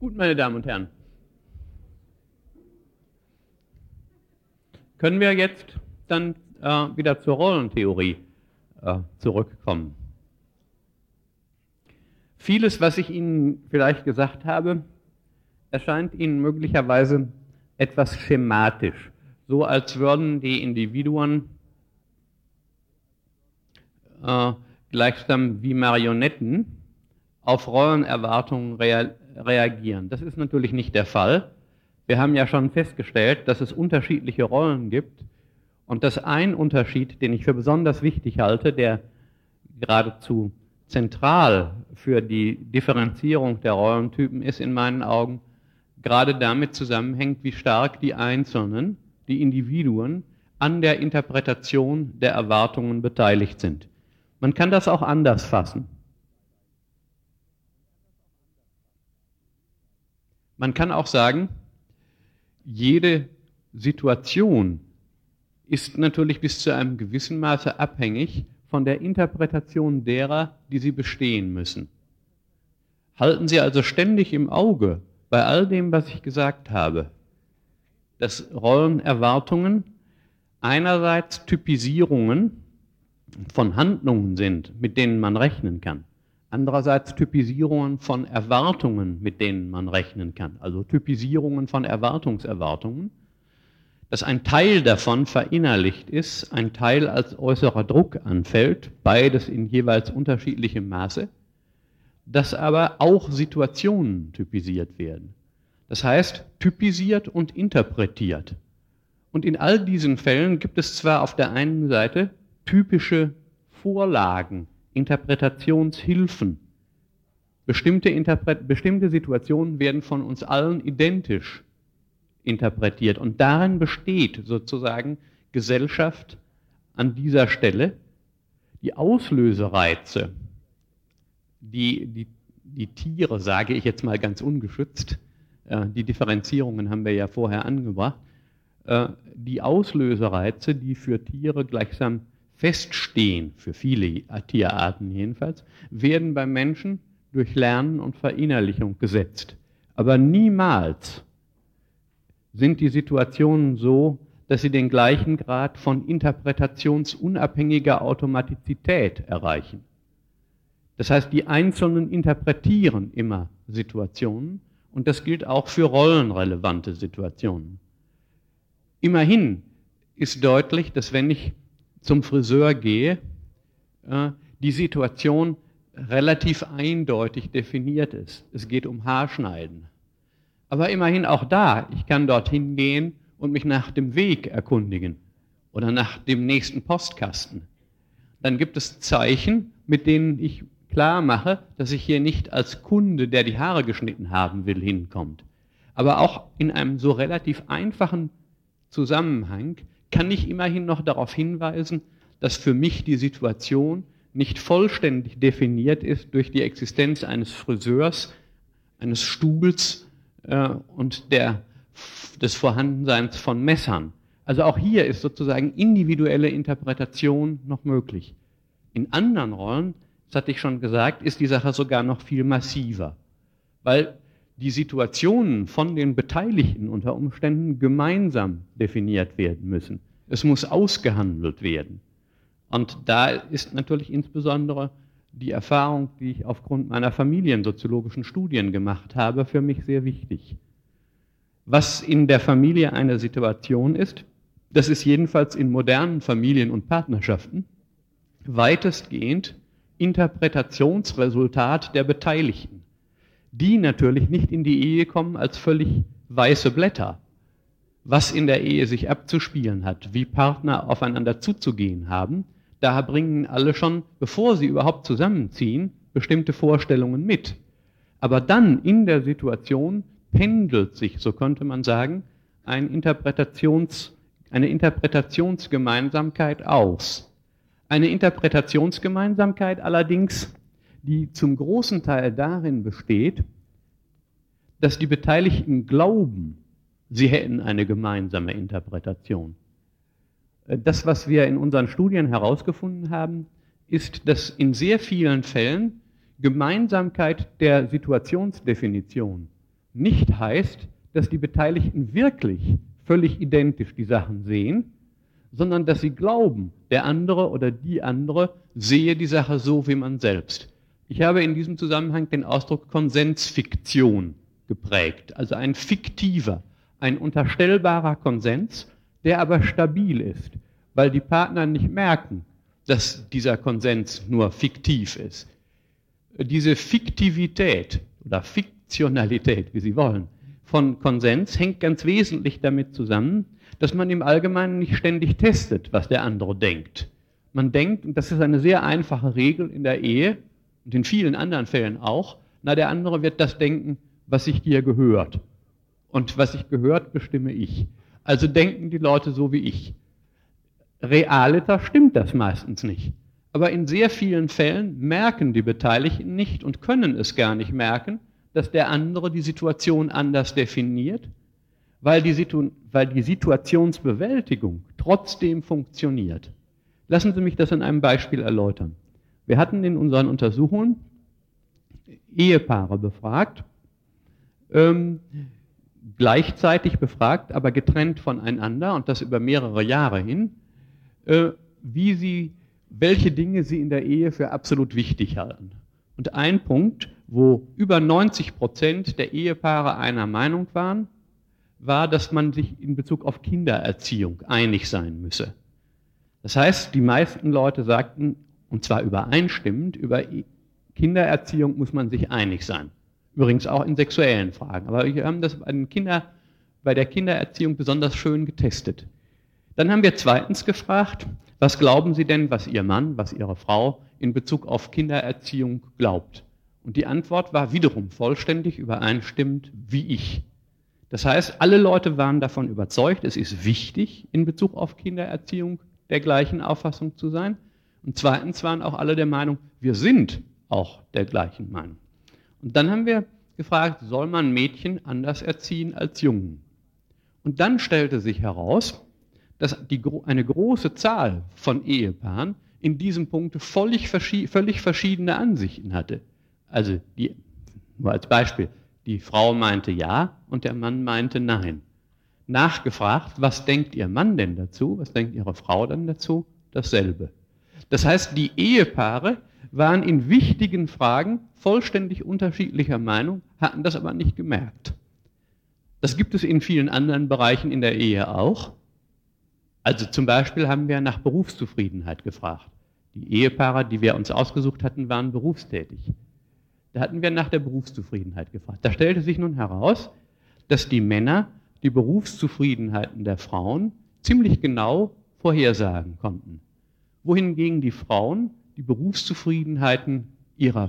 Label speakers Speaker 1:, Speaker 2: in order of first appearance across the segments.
Speaker 1: Gut, meine Damen und Herren. Können wir jetzt dann äh, wieder zur Rollentheorie äh, zurückkommen? Vieles, was ich Ihnen vielleicht gesagt habe, erscheint Ihnen möglicherweise etwas schematisch, so als würden die Individuen äh, gleichsam wie Marionetten auf Rollenerwartungen rea reagieren. Das ist natürlich nicht der Fall. Wir haben ja schon festgestellt, dass es unterschiedliche Rollen gibt und dass ein Unterschied, den ich für besonders wichtig halte, der geradezu zentral für die Differenzierung der Rollentypen ist in meinen Augen, gerade damit zusammenhängt, wie stark die Einzelnen, die Individuen an der Interpretation der Erwartungen beteiligt sind. Man kann das auch anders fassen. Man kann auch sagen, jede Situation ist natürlich bis zu einem gewissen Maße abhängig von der Interpretation derer, die sie bestehen müssen. Halten Sie also ständig im Auge bei all dem, was ich gesagt habe, dass Rollenerwartungen einerseits Typisierungen von Handlungen sind, mit denen man rechnen kann. Andererseits Typisierungen von Erwartungen, mit denen man rechnen kann. Also Typisierungen von Erwartungserwartungen. Dass ein Teil davon verinnerlicht ist, ein Teil als äußerer Druck anfällt, beides in jeweils unterschiedlichem Maße. Dass aber auch Situationen typisiert werden. Das heißt, typisiert und interpretiert. Und in all diesen Fällen gibt es zwar auf der einen Seite typische Vorlagen, Interpretationshilfen. Bestimmte, Interpret bestimmte Situationen werden von uns allen identisch interpretiert. Und darin besteht sozusagen Gesellschaft an dieser Stelle. Die Auslösereize, die, die, die Tiere, sage ich jetzt mal ganz ungeschützt, äh, die Differenzierungen haben wir ja vorher angebracht, äh, die Auslösereize, die für Tiere gleichsam feststehen, für viele Tierarten jedenfalls, werden beim Menschen durch Lernen und Verinnerlichung gesetzt. Aber niemals sind die Situationen so, dass sie den gleichen Grad von interpretationsunabhängiger Automatizität erreichen. Das heißt, die Einzelnen interpretieren immer Situationen und das gilt auch für rollenrelevante Situationen. Immerhin ist deutlich, dass wenn ich zum Friseur gehe, äh, die Situation relativ eindeutig definiert ist. Es geht um Haarschneiden. Aber immerhin auch da, ich kann dorthin gehen und mich nach dem Weg erkundigen oder nach dem nächsten Postkasten. Dann gibt es Zeichen, mit denen ich klar mache, dass ich hier nicht als Kunde, der die Haare geschnitten haben will, hinkommt. Aber auch in einem so relativ einfachen Zusammenhang kann ich immerhin noch darauf hinweisen, dass für mich die Situation nicht vollständig definiert ist durch die Existenz eines Friseurs, eines Stuhls äh, und der, des Vorhandenseins von Messern. Also auch hier ist sozusagen individuelle Interpretation noch möglich. In anderen Rollen, das hatte ich schon gesagt, ist die Sache sogar noch viel massiver, weil die Situationen von den Beteiligten unter Umständen gemeinsam definiert werden müssen. Es muss ausgehandelt werden. Und da ist natürlich insbesondere die Erfahrung, die ich aufgrund meiner familiensoziologischen Studien gemacht habe, für mich sehr wichtig. Was in der Familie eine Situation ist, das ist jedenfalls in modernen Familien und Partnerschaften weitestgehend Interpretationsresultat der Beteiligten, die natürlich nicht in die Ehe kommen als völlig weiße Blätter, was in der Ehe sich abzuspielen hat, wie Partner aufeinander zuzugehen haben, da bringen alle schon, bevor sie überhaupt zusammenziehen, bestimmte Vorstellungen mit. Aber dann in der Situation pendelt sich, so könnte man sagen, ein Interpretations, eine Interpretationsgemeinsamkeit aus. Eine Interpretationsgemeinsamkeit allerdings, die zum großen Teil darin besteht, dass die Beteiligten glauben, sie hätten eine gemeinsame Interpretation. Äh, das, was wir in unseren Studien herausgefunden haben, ist, dass in sehr vielen Fällen Gemeinsamkeit der Situationsdefinition nicht heißt, dass die Beteiligten wirklich völlig identisch die Sachen sehen, sondern dass sie glauben, der andere oder die andere sehe die Sache so wie man selbst. Ich habe in diesem Zusammenhang den Ausdruck Konsensfiktion geprägt, also ein fiktiver, ein unterstellbarer Konsens, der aber stabil ist, weil die Partner nicht merken, dass dieser Konsens nur fiktiv ist. Diese Fiktivität oder Fiktionalität, wie Sie wollen, von Konsens hängt ganz wesentlich damit zusammen, dass man im Allgemeinen nicht ständig testet, was der andere denkt. Man denkt, und das ist eine sehr einfache Regel in der Ehe und in vielen anderen Fällen auch, na, der andere wird das denken, was sich dir gehört. Und was sich gehört, bestimme ich. Also denken die Leute so wie ich. Realiter stimmt das meistens nicht. Aber in sehr vielen Fällen merken die Beteiligten nicht und können es gar nicht merken, dass der andere die Situation anders definiert, weil die, Situ weil die Situationsbewältigung trotzdem funktioniert. Lassen Sie mich das in einem Beispiel erläutern. Wir hatten in unseren Untersuchungen Ehepaare befragt, ähm, gleichzeitig befragt, aber getrennt voneinander und das über mehrere Jahre hin, äh, wie sie, welche Dinge sie in der Ehe für absolut wichtig halten. Und ein Punkt, wo über 90 Prozent der Ehepaare einer Meinung waren, war, dass man sich in Bezug auf Kindererziehung einig sein müsse. Das heißt, die meisten Leute sagten, und zwar übereinstimmend, über Kindererziehung muss man sich einig sein. Übrigens auch in sexuellen Fragen. Aber wir haben das bei, Kinder, bei der Kindererziehung besonders schön getestet. Dann haben wir zweitens gefragt, was glauben Sie denn, was Ihr Mann, was Ihre Frau in Bezug auf Kindererziehung glaubt? Und die Antwort war wiederum vollständig übereinstimmend wie ich. Das heißt, alle Leute waren davon überzeugt, es ist wichtig, in Bezug auf Kindererziehung der gleichen Auffassung zu sein. Und zweitens waren auch alle der Meinung, wir sind auch der gleichen Meinung. Und dann haben wir gefragt, soll man Mädchen anders erziehen als Jungen? Und dann stellte sich heraus, dass die, eine große Zahl von Ehepaaren in diesem Punkt völlig, völlig verschiedene Ansichten hatte. Also die, nur als Beispiel, die Frau meinte ja und der Mann meinte nein. Nachgefragt, was denkt Ihr Mann denn dazu? Was denkt Ihre Frau dann dazu? Dasselbe. Das heißt, die Ehepaare waren in wichtigen Fragen vollständig unterschiedlicher Meinung, hatten das aber nicht gemerkt. Das gibt es in vielen anderen Bereichen in der Ehe auch. Also zum Beispiel haben wir nach Berufszufriedenheit gefragt. Die Ehepaare, die wir uns ausgesucht hatten, waren berufstätig. Da hatten wir nach der Berufszufriedenheit gefragt. Da stellte sich nun heraus, dass die Männer die Berufszufriedenheiten der Frauen ziemlich genau vorhersagen konnten. Wohingegen die Frauen die Berufszufriedenheiten ihrer,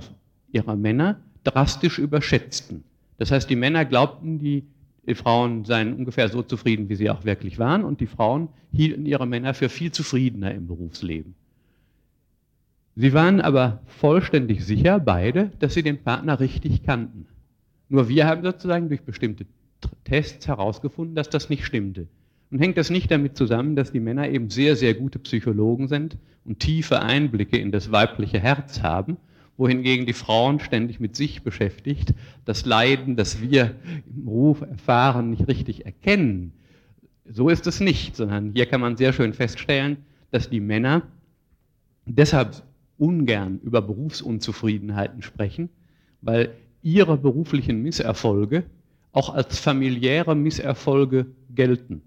Speaker 1: ihrer Männer drastisch überschätzten. Das heißt, die Männer glaubten, die, die Frauen seien ungefähr so zufrieden, wie sie auch wirklich waren, und die Frauen hielten ihre Männer für viel zufriedener im Berufsleben. Sie waren aber vollständig sicher, beide, dass sie den Partner richtig kannten. Nur wir haben sozusagen durch bestimmte Tests herausgefunden, dass das nicht stimmte. Und hängt das nicht damit zusammen, dass die Männer eben sehr, sehr gute Psychologen sind und tiefe Einblicke in das weibliche Herz haben, wohingegen die Frauen ständig mit sich beschäftigt, das Leiden, das wir im Ruf erfahren, nicht richtig erkennen. So ist es nicht, sondern hier kann man sehr schön feststellen, dass die Männer deshalb ungern über Berufsunzufriedenheiten sprechen, weil ihre beruflichen Misserfolge auch als familiäre Misserfolge gelten.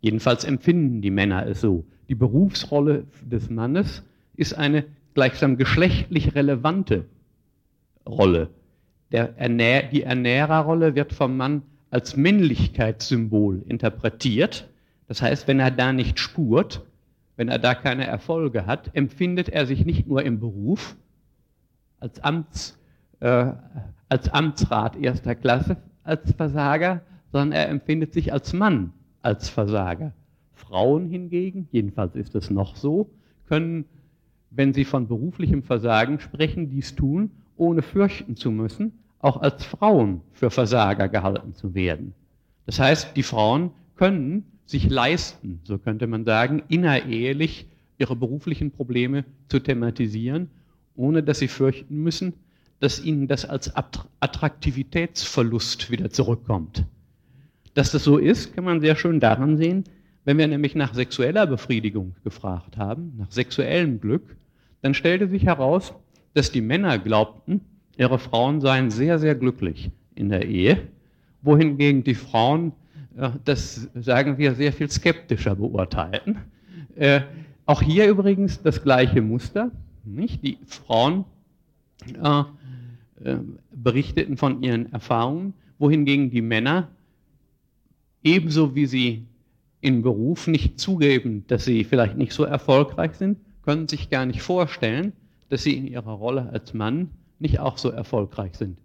Speaker 1: Jedenfalls empfinden die Männer es so. Die Berufsrolle des Mannes ist eine gleichsam geschlechtlich relevante Rolle. Ernähr die Ernährerrolle wird vom Mann als Männlichkeitssymbol interpretiert. Das heißt, wenn er da nicht spurt, wenn er da keine Erfolge hat, empfindet er sich nicht nur im Beruf als, Amts, äh, als Amtsrat erster Klasse als Versager, sondern er empfindet sich als Mann als Versager. Frauen hingegen, jedenfalls ist es noch so, können, wenn sie von beruflichem Versagen sprechen, dies tun, ohne fürchten zu müssen, auch als Frauen für Versager gehalten zu werden. Das heißt, die Frauen können sich leisten, so könnte man sagen, innerehelich ihre beruflichen Probleme zu thematisieren, ohne dass sie fürchten müssen, dass ihnen das als Attraktivitätsverlust wieder zurückkommt. Dass das so ist, kann man sehr schön daran sehen, wenn wir nämlich nach sexueller Befriedigung gefragt haben, nach sexuellem Glück, dann stellte sich heraus, dass die Männer glaubten, ihre Frauen seien sehr, sehr glücklich in der Ehe, wohingegen die Frauen äh, das, sagen wir, sehr viel skeptischer beurteilten. Äh, auch hier übrigens das gleiche Muster. Nicht? Die Frauen äh, äh, berichteten von ihren Erfahrungen, wohingegen die Männer, ebenso wie sie im Beruf nicht zugeben, dass sie vielleicht nicht so erfolgreich sind, können sich gar nicht vorstellen, dass sie in ihrer Rolle als Mann nicht auch so erfolgreich sind.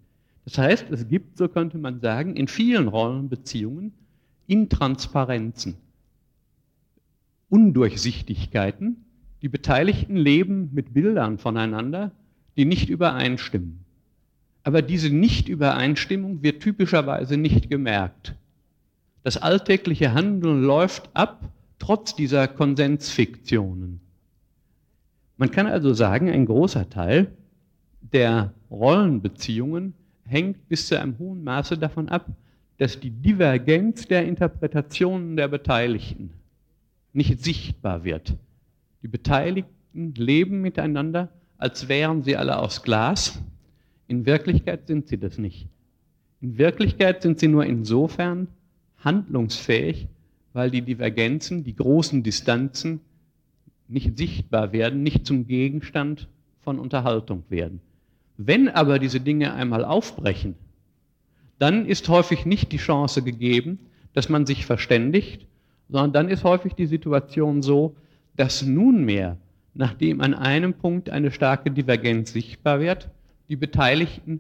Speaker 1: Das heißt, es gibt, so könnte man sagen, in vielen Rollenbeziehungen Intransparenzen, Undurchsichtigkeiten. Die Beteiligten leben mit Bildern voneinander, die nicht übereinstimmen. Aber diese Nichtübereinstimmung wird typischerweise nicht gemerkt. Das alltägliche Handeln läuft ab, trotz dieser Konsensfiktionen. Man kann also sagen, ein großer Teil der Rollenbeziehungen hängt bis zu einem hohen Maße davon ab, dass die Divergenz der Interpretationen der Beteiligten nicht sichtbar wird. Die Beteiligten leben miteinander, als wären sie alle aus Glas. In Wirklichkeit sind sie das nicht. In Wirklichkeit sind sie nur insofern handlungsfähig, weil die Divergenzen, die großen Distanzen nicht sichtbar werden, nicht zum Gegenstand von Unterhaltung werden. Wenn aber diese Dinge einmal aufbrechen, dann ist häufig nicht die Chance gegeben, dass man sich verständigt, sondern dann ist häufig die Situation so, dass nunmehr, nachdem an einem Punkt eine starke Divergenz sichtbar wird, die Beteiligten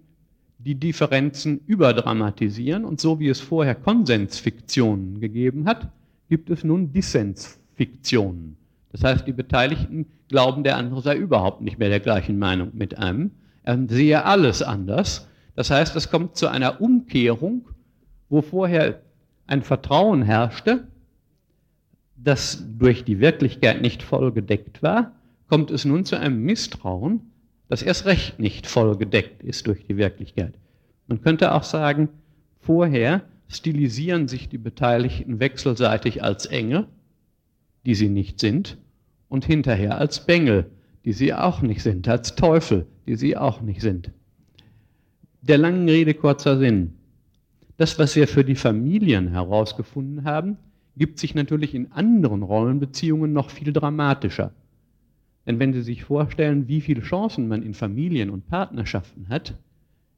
Speaker 1: die Differenzen überdramatisieren und so wie es vorher Konsensfiktionen gegeben hat, gibt es nun Dissensfiktionen. Das heißt, die Beteiligten glauben, der andere sei überhaupt nicht mehr der gleichen Meinung mit einem. Er sehe alles anders. Das heißt, es kommt zu einer Umkehrung, wo vorher ein Vertrauen herrschte, das durch die Wirklichkeit nicht voll gedeckt war, kommt es nun zu einem Misstrauen, das erst recht nicht voll gedeckt ist durch die Wirklichkeit. Man könnte auch sagen, vorher stilisieren sich die Beteiligten wechselseitig als Engel, die sie nicht sind, und hinterher als Bengel, die sie auch nicht sind, als Teufel, die sie auch nicht sind. Der langen Rede kurzer Sinn. Das, was wir für die Familien herausgefunden haben, gibt sich natürlich in anderen Rollenbeziehungen noch viel dramatischer. Denn wenn Sie sich vorstellen, wie viele Chancen man in Familien und Partnerschaften hat,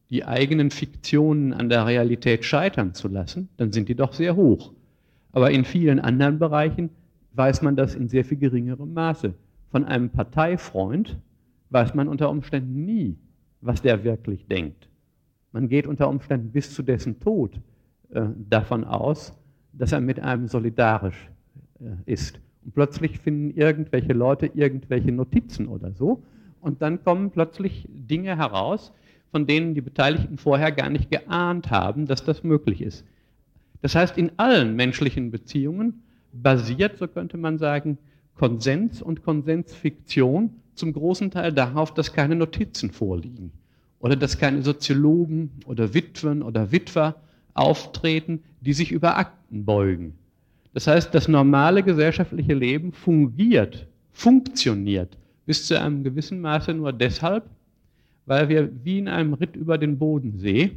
Speaker 1: die eigenen Fiktionen an der Realität scheitern zu lassen, dann sind die doch sehr hoch. Aber in vielen anderen Bereichen weiß man das in sehr viel geringerem Maße. Von einem Parteifreund weiß man unter Umständen nie, was der wirklich denkt. Man geht unter Umständen bis zu dessen Tod äh, davon aus, dass er mit einem solidarisch äh, ist. Und plötzlich finden irgendwelche Leute irgendwelche Notizen oder so. Und dann kommen plötzlich Dinge heraus, von denen die Beteiligten vorher gar nicht geahnt haben, dass das möglich ist. Das heißt, in allen menschlichen Beziehungen basiert, so könnte man sagen, Konsens und Konsensfiktion zum großen Teil darauf, dass keine Notizen vorliegen oder dass keine Soziologen oder Witwen oder Witwer auftreten, die sich über Akten beugen. Das heißt, das normale gesellschaftliche Leben fungiert, funktioniert bis zu einem gewissen Maße nur deshalb, weil wir wie in einem Ritt über den Bodensee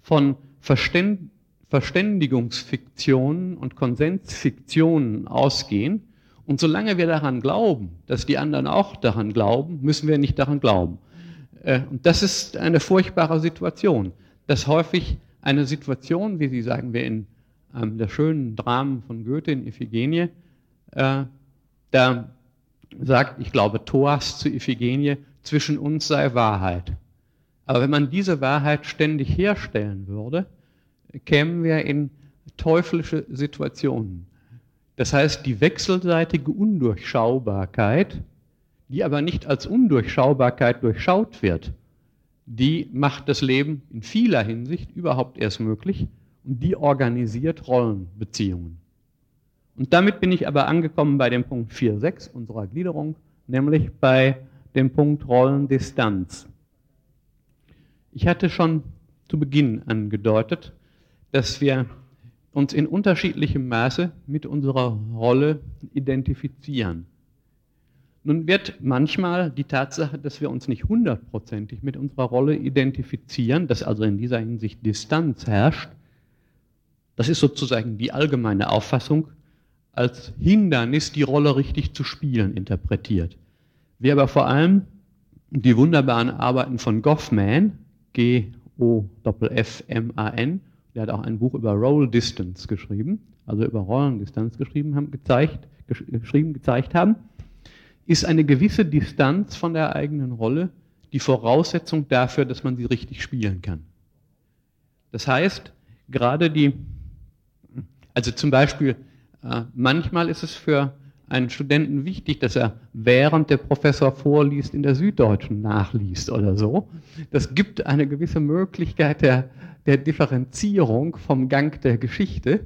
Speaker 1: von Verständ Verständigungsfiktionen und Konsensfiktionen ausgehen. Und solange wir daran glauben, dass die anderen auch daran glauben, müssen wir nicht daran glauben. Äh, und das ist eine furchtbare Situation, dass häufig eine Situation, wie Sie sagen wir in einem der schönen Dramen von Goethe in Iphigenie, äh, da sagt, ich glaube, Thoas zu Iphigenie, zwischen uns sei Wahrheit. Aber wenn man diese Wahrheit ständig herstellen würde, kämen wir in teuflische Situationen. Das heißt, die wechselseitige Undurchschaubarkeit, die aber nicht als Undurchschaubarkeit durchschaut wird, die macht das Leben in vieler Hinsicht überhaupt erst möglich und die organisiert Rollenbeziehungen. Und damit bin ich aber angekommen bei dem Punkt 4.6 unserer Gliederung, nämlich bei dem Punkt Rollendistanz. Ich hatte schon zu Beginn angedeutet, dass wir uns in unterschiedlichem Maße mit unserer Rolle identifizieren. Nun wird manchmal die Tatsache, dass wir uns nicht hundertprozentig mit unserer Rolle identifizieren, dass also in dieser Hinsicht Distanz herrscht, das ist sozusagen die allgemeine Auffassung, als Hindernis, die Rolle richtig zu spielen, interpretiert. Wie aber vor allem die wunderbaren Arbeiten von Goffman, G-O-F-F-M-A-N, der hat auch ein Buch über Role Distance geschrieben, also über Rollendistanz geschrieben haben, gezeigt, geschrieben, gezeigt haben, ist eine gewisse Distanz von der eigenen Rolle die Voraussetzung dafür, dass man sie richtig spielen kann. Das heißt, gerade die, also zum Beispiel, äh, manchmal ist es für einen Studenten wichtig, dass er während der Professor vorliest in der Süddeutschen nachliest oder so. Das gibt eine gewisse Möglichkeit der, der Differenzierung vom Gang der Geschichte,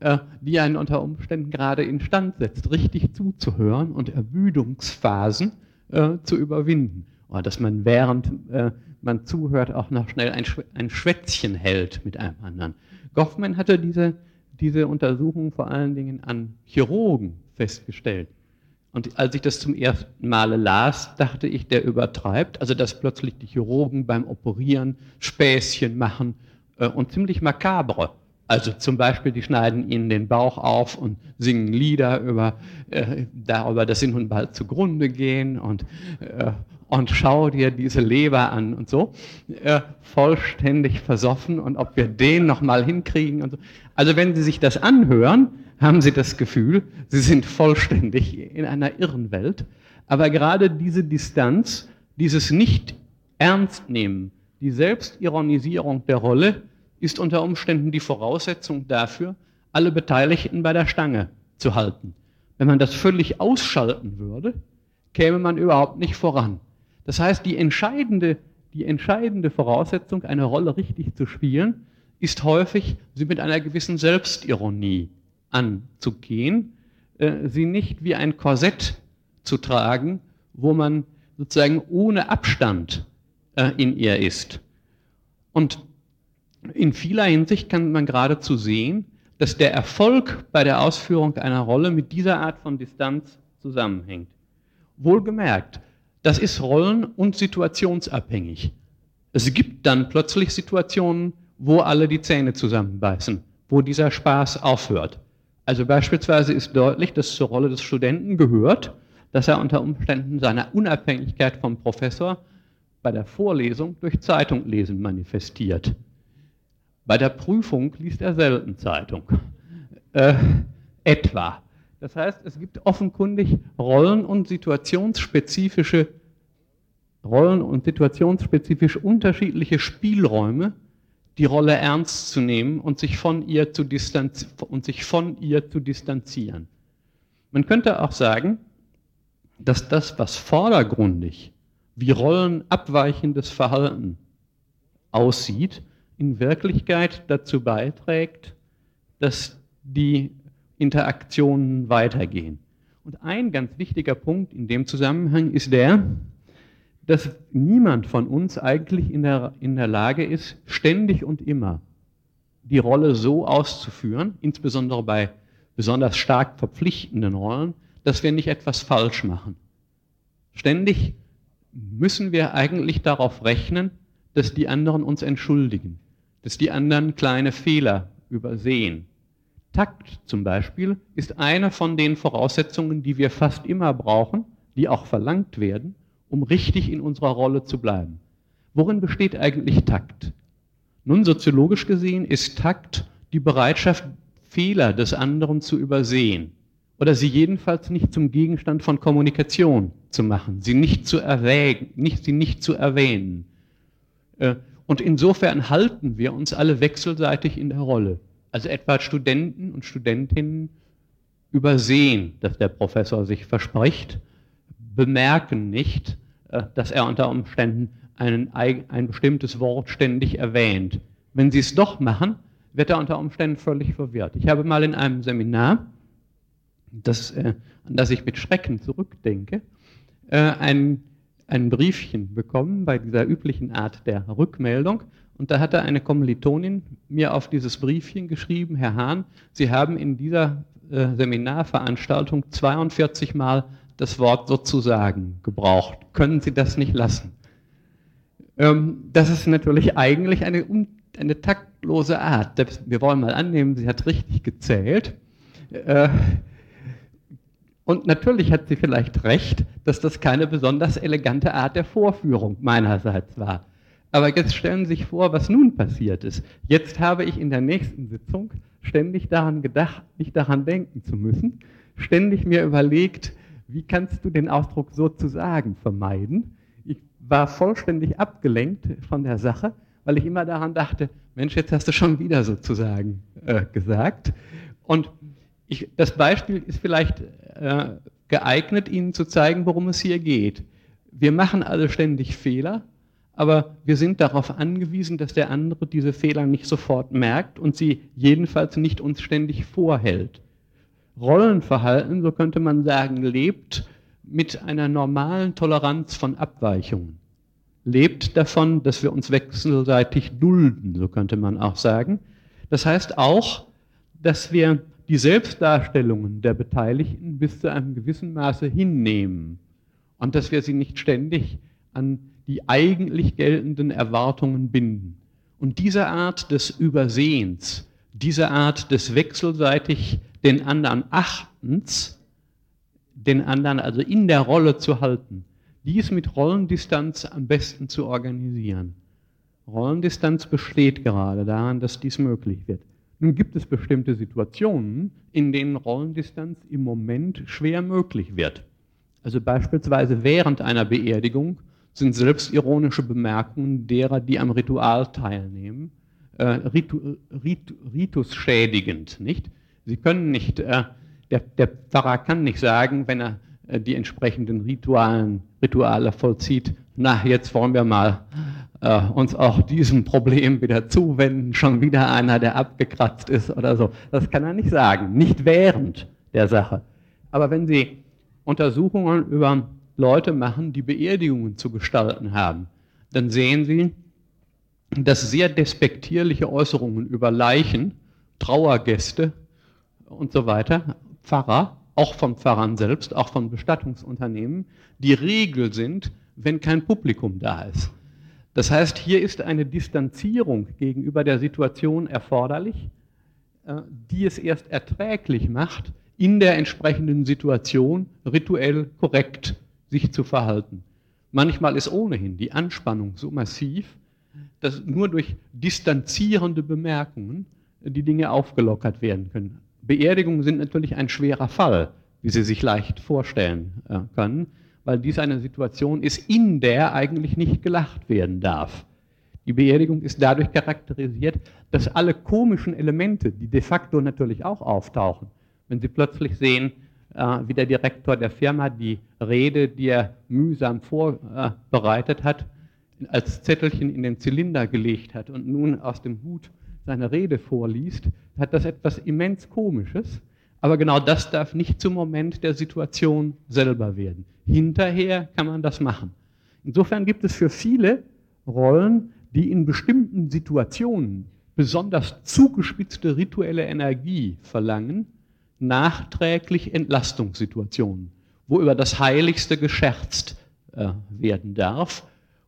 Speaker 1: äh, die einen unter Umständen gerade instand setzt, richtig zuzuhören und Ermüdungsphasen äh, zu überwinden. Oder dass man während äh, man zuhört auch noch schnell ein, ein Schwätzchen hält mit einem anderen. Goffman hatte diese, diese Untersuchung vor allen Dingen an Chirurgen festgestellt. Und als ich das zum ersten Male las, dachte ich, der übertreibt. Also, dass plötzlich die Chirurgen beim Operieren Späßchen machen äh, und ziemlich makabre. Also zum Beispiel, die schneiden ihnen den Bauch auf und singen Lieder über, äh, darüber, dass sie nun bald zugrunde gehen und, äh, und schau dir diese Leber an und so. Äh, vollständig versoffen und ob wir den nochmal hinkriegen und so. Also wenn Sie sich das anhören, haben Sie das Gefühl, Sie sind vollständig in einer irren Welt. Aber gerade diese Distanz, dieses Nicht-Ernst-Nehmen, die Selbstironisierung der Rolle, ist unter Umständen die Voraussetzung dafür, alle Beteiligten bei der Stange zu halten. Wenn man das völlig ausschalten würde, käme man überhaupt nicht voran. Das heißt, die entscheidende, die entscheidende Voraussetzung, eine Rolle richtig zu spielen, ist häufig, sie mit einer gewissen Selbstironie anzugehen, äh, sie nicht wie ein Korsett zu tragen, wo man sozusagen ohne Abstand äh, in ihr ist. Und in vieler Hinsicht kann man geradezu sehen, dass der Erfolg bei der Ausführung einer Rolle mit dieser Art von Distanz zusammenhängt. Wohlgemerkt, das ist rollen- und situationsabhängig. Es gibt dann plötzlich Situationen, wo alle die Zähne zusammenbeißen, wo dieser Spaß aufhört. Also beispielsweise ist deutlich, dass zur Rolle des Studenten gehört, dass er unter Umständen seine Unabhängigkeit vom Professor bei der Vorlesung durch Zeitunglesen manifestiert. Bei der Prüfung liest er selten Zeitung. Äh, etwa. Das heißt, es gibt offenkundig Rollen- und situationsspezifische Rollen und situationsspezifisch unterschiedliche Spielräume, die Rolle ernst zu nehmen und sich von ihr zu, distanzi und sich von ihr zu distanzieren. Man könnte auch sagen, dass das, was vordergründig wie rollenabweichendes Verhalten aussieht, in Wirklichkeit dazu beiträgt, dass die Interaktionen weitergehen. Und ein ganz wichtiger Punkt in dem Zusammenhang ist der, dass niemand von uns eigentlich in der, in der Lage ist, ständig und immer die Rolle so auszuführen, insbesondere bei besonders stark verpflichtenden Rollen, dass wir nicht etwas falsch machen. Ständig müssen wir eigentlich darauf rechnen, dass die anderen uns entschuldigen dass die anderen kleine Fehler übersehen. Takt zum Beispiel ist eine von den Voraussetzungen, die wir fast immer brauchen, die auch verlangt werden, um richtig in unserer Rolle zu bleiben. Worin besteht eigentlich Takt? Nun, soziologisch gesehen ist Takt die Bereitschaft, Fehler des anderen zu übersehen oder sie jedenfalls nicht zum Gegenstand von Kommunikation zu machen, sie nicht zu erwägen, nicht, sie nicht zu erwähnen. Äh, und insofern halten wir uns alle wechselseitig in der Rolle. Also etwa Studenten und Studentinnen übersehen, dass der Professor sich verspricht, bemerken nicht, dass er unter Umständen einen, ein bestimmtes Wort ständig erwähnt. Wenn sie es doch machen, wird er unter Umständen völlig verwirrt. Ich habe mal in einem Seminar, das, äh, an das ich mit Schrecken zurückdenke, äh, ein ein Briefchen bekommen bei dieser üblichen Art der Rückmeldung. Und da hatte eine Kommilitonin mir auf dieses Briefchen geschrieben, Herr Hahn, Sie haben in dieser äh, Seminarveranstaltung 42 Mal das Wort sozusagen gebraucht. Können Sie das nicht lassen? Ähm, das ist natürlich eigentlich eine, eine taktlose Art. Wir wollen mal annehmen, sie hat richtig gezählt. Äh, und natürlich hat sie vielleicht recht, dass das keine besonders elegante Art der Vorführung meinerseits war. Aber jetzt stellen Sie sich vor, was nun passiert ist. Jetzt habe ich in der nächsten Sitzung ständig daran gedacht, nicht daran denken zu müssen, ständig mir überlegt, wie kannst du den Ausdruck sozusagen vermeiden? Ich war vollständig abgelenkt von der Sache, weil ich immer daran dachte, Mensch, jetzt hast du schon wieder sozusagen äh, gesagt. Und ich, das Beispiel ist vielleicht äh, geeignet, Ihnen zu zeigen, worum es hier geht. Wir machen alle ständig Fehler, aber wir sind darauf angewiesen, dass der andere diese Fehler nicht sofort merkt und sie jedenfalls nicht uns ständig vorhält. Rollenverhalten, so könnte man sagen, lebt mit einer normalen Toleranz von Abweichungen. Lebt davon, dass wir uns wechselseitig dulden, so könnte man auch sagen. Das heißt auch, dass wir die Selbstdarstellungen der Beteiligten bis zu einem gewissen Maße hinnehmen und dass wir sie nicht ständig an die eigentlich geltenden Erwartungen binden. Und diese Art des Übersehens, diese Art des wechselseitig den anderen Achtens, den anderen also in der Rolle zu halten, dies mit Rollendistanz am besten zu organisieren. Rollendistanz besteht gerade daran, dass dies möglich wird. Nun gibt es bestimmte Situationen, in denen Rollendistanz im Moment schwer möglich wird. Also beispielsweise während einer Beerdigung sind selbstironische Bemerkungen derer, die am Ritual teilnehmen, äh, ritu, ritu, ritusschädigend, nicht? Sie können nicht, äh, der, der, Pfarrer kann nicht sagen, wenn er äh, die entsprechenden Ritualen, Rituale vollzieht, na, jetzt wollen wir mal äh, uns auch diesem Problem wieder zuwenden, schon wieder einer, der abgekratzt ist oder so. Das kann er nicht sagen, nicht während der Sache. Aber wenn Sie Untersuchungen über Leute machen, die Beerdigungen zu gestalten haben, dann sehen Sie, dass sehr despektierliche Äußerungen über Leichen, Trauergäste und so weiter, Pfarrer, auch von Pfarrern selbst, auch von Bestattungsunternehmen, die Regel sind, wenn kein Publikum da ist. Das heißt, hier ist eine Distanzierung gegenüber der Situation erforderlich, äh, die es erst erträglich macht, in der entsprechenden Situation rituell korrekt sich zu verhalten. Manchmal ist ohnehin die Anspannung so massiv, dass nur durch distanzierende Bemerkungen die Dinge aufgelockert werden können. Beerdigungen sind natürlich ein schwerer Fall, wie Sie sich leicht vorstellen äh, können, weil dies eine Situation ist, in der eigentlich nicht gelacht werden darf. Die Beerdigung ist dadurch charakterisiert, dass alle komischen Elemente, die de facto natürlich auch auftauchen, wenn Sie plötzlich sehen, äh, wie der Direktor der Firma die Rede, die er mühsam vorbereitet hat, als Zettelchen in den Zylinder gelegt hat und nun aus dem Hut seine Rede vorliest, hat das etwas immens Komisches. Aber genau das darf nicht zum Moment der Situation selber werden. Hinterher kann man das machen. Insofern gibt es für viele Rollen, die in bestimmten Situationen besonders zugespitzte rituelle Energie verlangen, nachträglich Entlastungssituationen, wo über das Heiligste gescherzt äh, werden darf.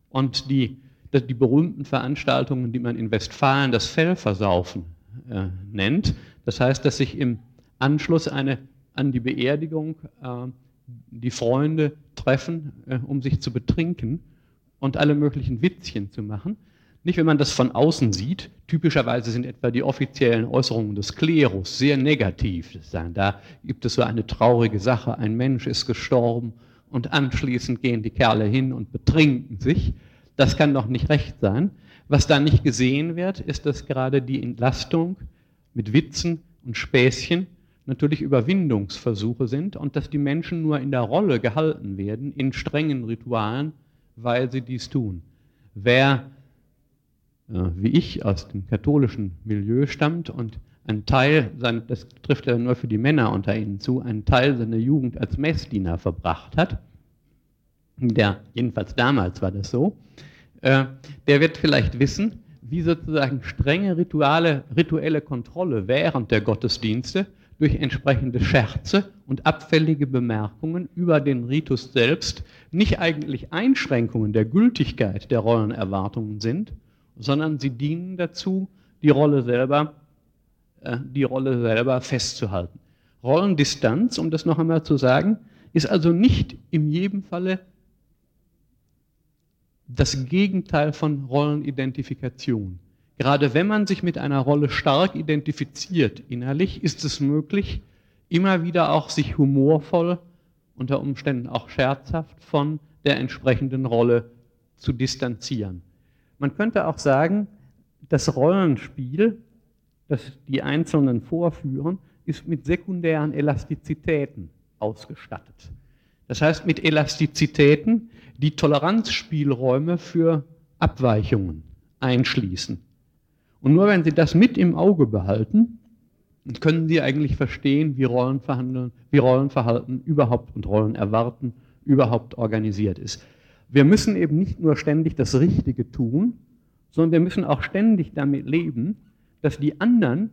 Speaker 1: Und die die berühmten Veranstaltungen, die man in Westfalen das Fellversaufen äh, nennt. Das heißt, dass sich im Anschluss eine, an die Beerdigung äh, die Freunde treffen, äh, um sich zu betrinken und alle möglichen Witzchen zu machen. Nicht, wenn man das von außen sieht. Typischerweise sind etwa die offiziellen Äußerungen des Klerus sehr negativ. Da gibt es so eine traurige Sache, ein Mensch ist gestorben und anschließend gehen die Kerle hin und betrinken sich. Das kann doch nicht recht sein. Was da nicht gesehen wird, ist, dass gerade die Entlastung mit Witzen und Späßchen natürlich Überwindungsversuche sind und dass die Menschen nur in der Rolle gehalten werden, in strengen Ritualen, weil sie dies tun. Wer, äh, wie ich, aus dem katholischen Milieu stammt und ein Teil, das trifft ja nur für die Männer unter ihnen zu, einen Teil seiner Jugend als Messdiener verbracht hat, der, jedenfalls damals war das so, äh, der wird vielleicht wissen, wie sozusagen strenge Rituale, rituelle Kontrolle während der Gottesdienste durch entsprechende Scherze und abfällige Bemerkungen über den Ritus selbst nicht eigentlich Einschränkungen der Gültigkeit der Rollenerwartungen sind, sondern sie dienen dazu, die Rolle selber, äh, die Rolle selber festzuhalten. Rollendistanz, um das noch einmal zu sagen, ist also nicht in jedem Falle das Gegenteil von Rollenidentifikation. Gerade wenn man sich mit einer Rolle stark identifiziert innerlich, ist es möglich, immer wieder auch sich humorvoll, unter Umständen auch scherzhaft von der entsprechenden Rolle zu distanzieren. Man könnte auch sagen, das Rollenspiel, das die Einzelnen vorführen, ist mit sekundären Elastizitäten ausgestattet. Das heißt mit Elastizitäten, die Toleranzspielräume für Abweichungen einschließen. Und nur wenn Sie das mit im Auge behalten, können Sie eigentlich verstehen, wie wie Rollenverhalten überhaupt und Rollenerwarten überhaupt organisiert ist. Wir müssen eben nicht nur ständig das Richtige tun, sondern wir müssen auch ständig damit leben, dass die anderen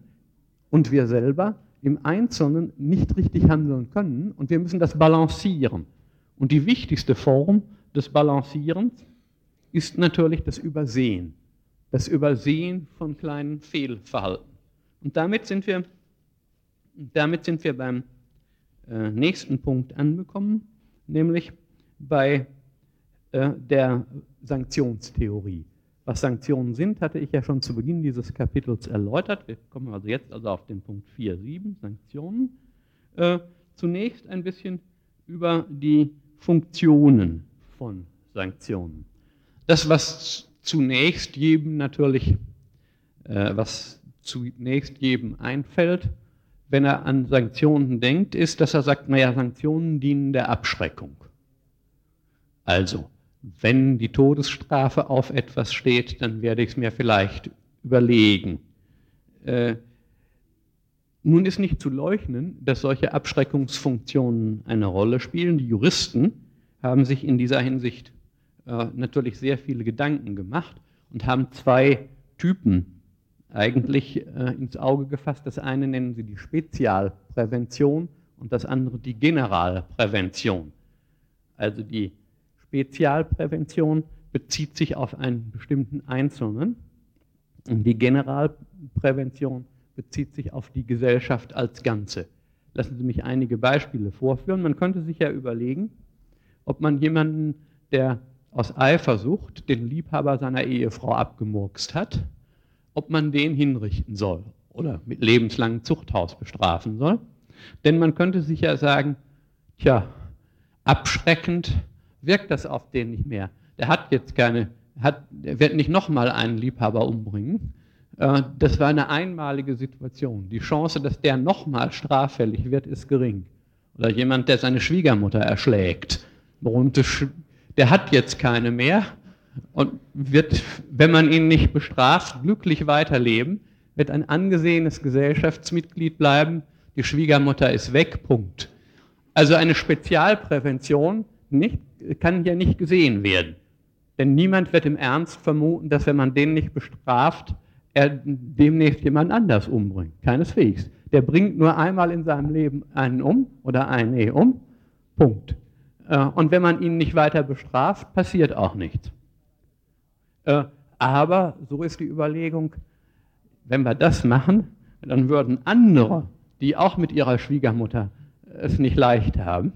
Speaker 1: und wir selber im Einzelnen nicht richtig handeln können und wir müssen das balancieren. Und die wichtigste Form des Balancierens ist natürlich das Übersehen das Übersehen von kleinen Fehlverhalten. Und damit sind wir, damit sind wir beim äh, nächsten Punkt angekommen, nämlich bei äh, der Sanktionstheorie. Was Sanktionen sind, hatte ich ja schon zu Beginn dieses Kapitels erläutert. Wir kommen also jetzt also auf den Punkt 4.7, Sanktionen. Äh, zunächst ein bisschen über die Funktionen von Sanktionen. Das, was zunächst jedem natürlich, äh, was zunächst jedem einfällt, wenn er an Sanktionen denkt, ist, dass er sagt, naja, Sanktionen dienen der Abschreckung. Also, wenn die Todesstrafe auf etwas steht, dann werde ich es mir vielleicht überlegen. Äh, nun ist nicht zu leugnen, dass solche Abschreckungsfunktionen eine Rolle spielen. Die Juristen haben sich in dieser Hinsicht äh, natürlich sehr viele Gedanken gemacht und haben zwei Typen eigentlich äh, ins Auge gefasst. Das eine nennen sie die Spezialprävention und das andere die Generalprävention. Also die Spezialprävention bezieht sich auf einen bestimmten Einzelnen und die Generalprävention bezieht sich auf die Gesellschaft als Ganze. Lassen Sie mich einige Beispiele vorführen. Man könnte sich ja überlegen, ob man jemanden, der aus Eifersucht den Liebhaber seiner Ehefrau abgemurkst hat, ob man den hinrichten soll oder mit lebenslangem Zuchthaus bestrafen soll. Denn man könnte sich ja sagen, tja, abschreckend wirkt das auf den nicht mehr. Der hat jetzt keine, hat, der wird nicht nochmal einen Liebhaber umbringen. Äh, das war eine einmalige Situation. Die Chance, dass der nochmal straffällig wird, ist gering. Oder jemand, der seine Schwiegermutter erschlägt. Der hat jetzt keine mehr und wird, wenn man ihn nicht bestraft, glücklich weiterleben, wird ein angesehenes Gesellschaftsmitglied bleiben, die Schwiegermutter ist weg, Punkt. Also eine Spezialprävention nicht, kann ja nicht gesehen werden. Denn niemand wird im Ernst vermuten, dass wenn man den nicht bestraft, er demnächst jemand anders umbringt. Keineswegs. Der bringt nur einmal in seinem Leben einen um oder eine um. Punkt. Äh, und wenn man ihn nicht weiter bestraft, passiert auch nichts. Äh, aber so ist die Überlegung, wenn wir das machen, dann würden andere, die auch mit ihrer Schwiegermutter es nicht leicht haben,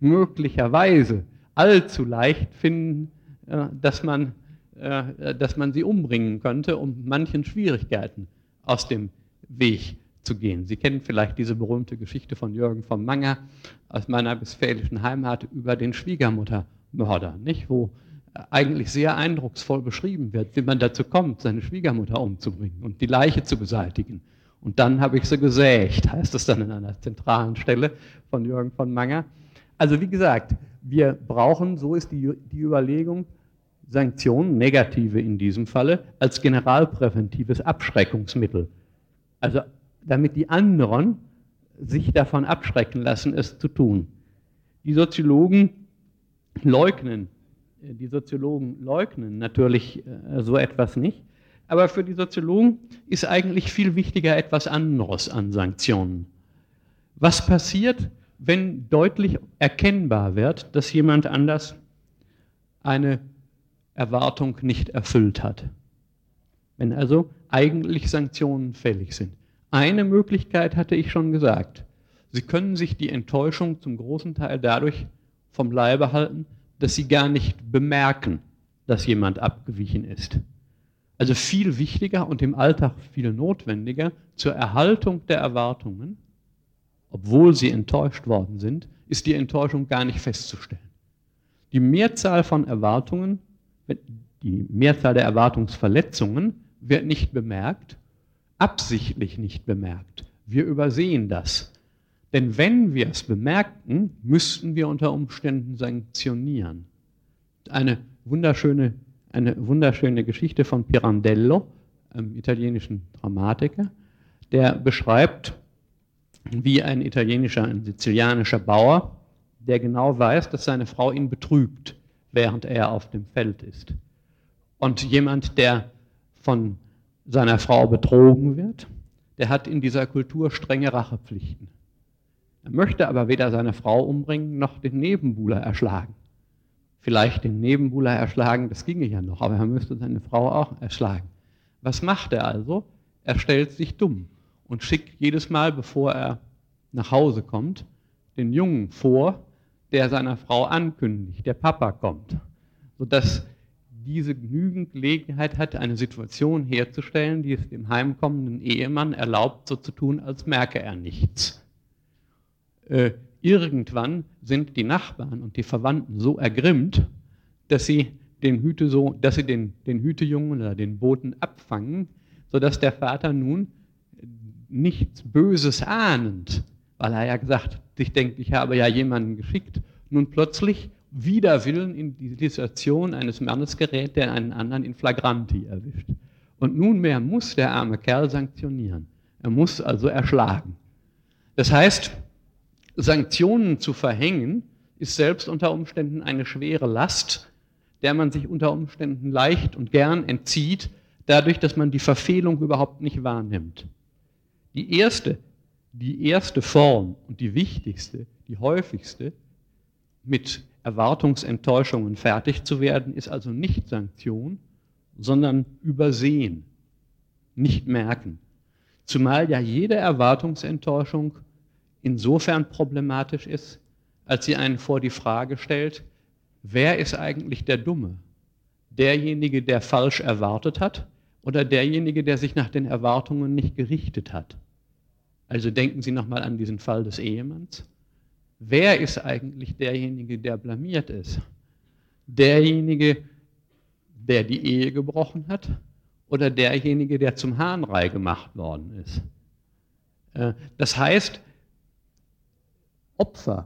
Speaker 1: möglicherweise allzu leicht finden, äh, dass man, dass man sie umbringen könnte, um manchen Schwierigkeiten aus dem Weg zu gehen. Sie kennen vielleicht diese berühmte Geschichte von Jürgen von Manger aus meiner westfälischen Heimat über den Schwiegermuttermörder, nicht? wo eigentlich sehr eindrucksvoll beschrieben wird, wie man dazu kommt, seine Schwiegermutter umzubringen und die Leiche zu beseitigen. Und dann habe ich sie gesägt, heißt es dann in einer zentralen Stelle von Jürgen von Manger. Also wie gesagt, wir brauchen, so ist die, die Überlegung, Sanktionen, negative in diesem Falle, als generalpräventives Abschreckungsmittel. Also damit die anderen sich davon abschrecken lassen, es zu tun. Die Soziologen leugnen, äh, die Soziologen leugnen natürlich äh, so etwas nicht. Aber für die Soziologen ist eigentlich viel wichtiger etwas anderes an Sanktionen. Was passiert, wenn deutlich erkennbar wird, dass jemand anders eine Erwartung nicht erfüllt hat? Wenn also eigentlich Sanktionen fällig sind. Eine Möglichkeit hatte ich schon gesagt. Sie können sich die Enttäuschung zum großen Teil dadurch vom Leibe halten, dass sie gar nicht bemerken, dass jemand abgewichen ist. Also viel wichtiger und im Alltag viel notwendiger zur Erhaltung der Erwartungen, obwohl sie enttäuscht worden sind, ist die Enttäuschung gar nicht festzustellen. Die Mehrzahl von Erwartungen, die Mehrzahl der Erwartungsverletzungen wird nicht bemerkt, absichtlich nicht bemerkt. Wir übersehen das. Denn wenn wir es bemerkten, müssten wir unter Umständen sanktionieren. Eine wunderschöne eine wunderschöne Geschichte von Pirandello, einem italienischen Dramatiker, der beschreibt, wie ein italienischer, ein sizilianischer Bauer, der genau weiß, dass seine Frau ihn betrügt, während er auf dem Feld ist. Und jemand, der von seiner Frau betrogen wird, der hat in dieser Kultur strenge Rachepflichten. Er möchte aber weder seine Frau umbringen noch den Nebenbuhler erschlagen vielleicht den Nebenbuhler erschlagen, das ginge ja noch, aber er müsste seine Frau auch erschlagen. Was macht er also? Er stellt sich dumm und schickt jedes Mal, bevor er nach Hause kommt, den Jungen vor, der seiner Frau ankündigt, der Papa kommt, sodass diese genügend Gelegenheit hat, eine Situation herzustellen, die es dem heimkommenden Ehemann erlaubt, so zu tun, als merke er nichts. Äh, Irgendwann sind die Nachbarn und die Verwandten so ergrimmt, dass sie den, Hüte so, dass sie den, den Hütejungen oder den Boten abfangen, sodass der Vater nun nichts Böses ahnend, weil er ja gesagt, sich denkt, ich habe ja jemanden geschickt, nun plötzlich wider Willen in die Situation eines Mannes gerät, der einen anderen in Flagranti erwischt. Und nunmehr muss der arme Kerl sanktionieren. Er muss also erschlagen. Das heißt, Sanktionen zu verhängen, ist selbst unter Umständen eine schwere Last, der man sich unter Umständen leicht und gern entzieht, dadurch, dass man die Verfehlung überhaupt nicht wahrnimmt. Die erste, die erste Form und die wichtigste, die häufigste, mit Erwartungsenttäuschungen fertig zu werden, ist also nicht Sanktion, sondern Übersehen, nicht merken. Zumal ja jede Erwartungsenttäuschung insofern problematisch ist, als sie einen vor die Frage stellt, wer ist eigentlich der Dumme? Derjenige, der falsch erwartet hat oder derjenige, der sich nach den Erwartungen nicht gerichtet hat? Also denken Sie nochmal an diesen Fall des Ehemanns. Wer ist eigentlich derjenige, der blamiert ist? Derjenige, der die Ehe gebrochen hat oder derjenige, der zum Hahnrei gemacht worden ist? Äh, das heißt, Opfer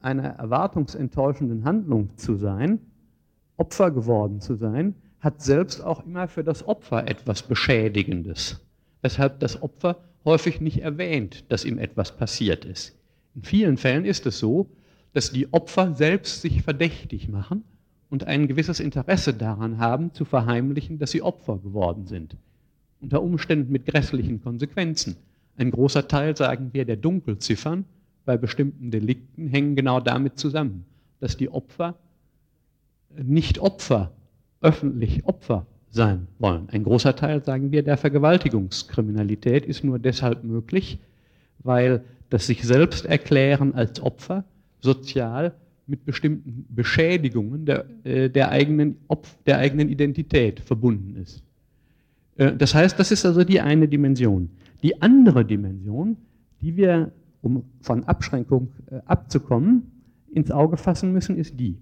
Speaker 1: einer erwartungsenttäuschenden Handlung zu sein, Opfer geworden zu sein, hat selbst auch immer für das Opfer etwas Beschädigendes, weshalb das Opfer häufig nicht erwähnt, dass ihm etwas passiert ist. In vielen Fällen ist es so, dass die Opfer selbst sich verdächtig machen und ein gewisses Interesse daran haben, zu verheimlichen, dass sie Opfer geworden sind. Unter Umständen mit grässlichen Konsequenzen. Ein großer Teil, sagen wir, der Dunkelziffern bei bestimmten Delikten hängen genau damit zusammen, dass die Opfer nicht Opfer, öffentlich Opfer sein wollen. Ein großer Teil, sagen wir, der Vergewaltigungskriminalität ist nur deshalb möglich, weil das sich selbst erklären als Opfer sozial mit bestimmten Beschädigungen der, äh, der, eigenen, Opf der eigenen Identität verbunden ist. Äh, das heißt, das ist also die eine Dimension. Die andere Dimension, die wir um von Abschränkung äh, abzukommen, ins Auge fassen müssen, ist die.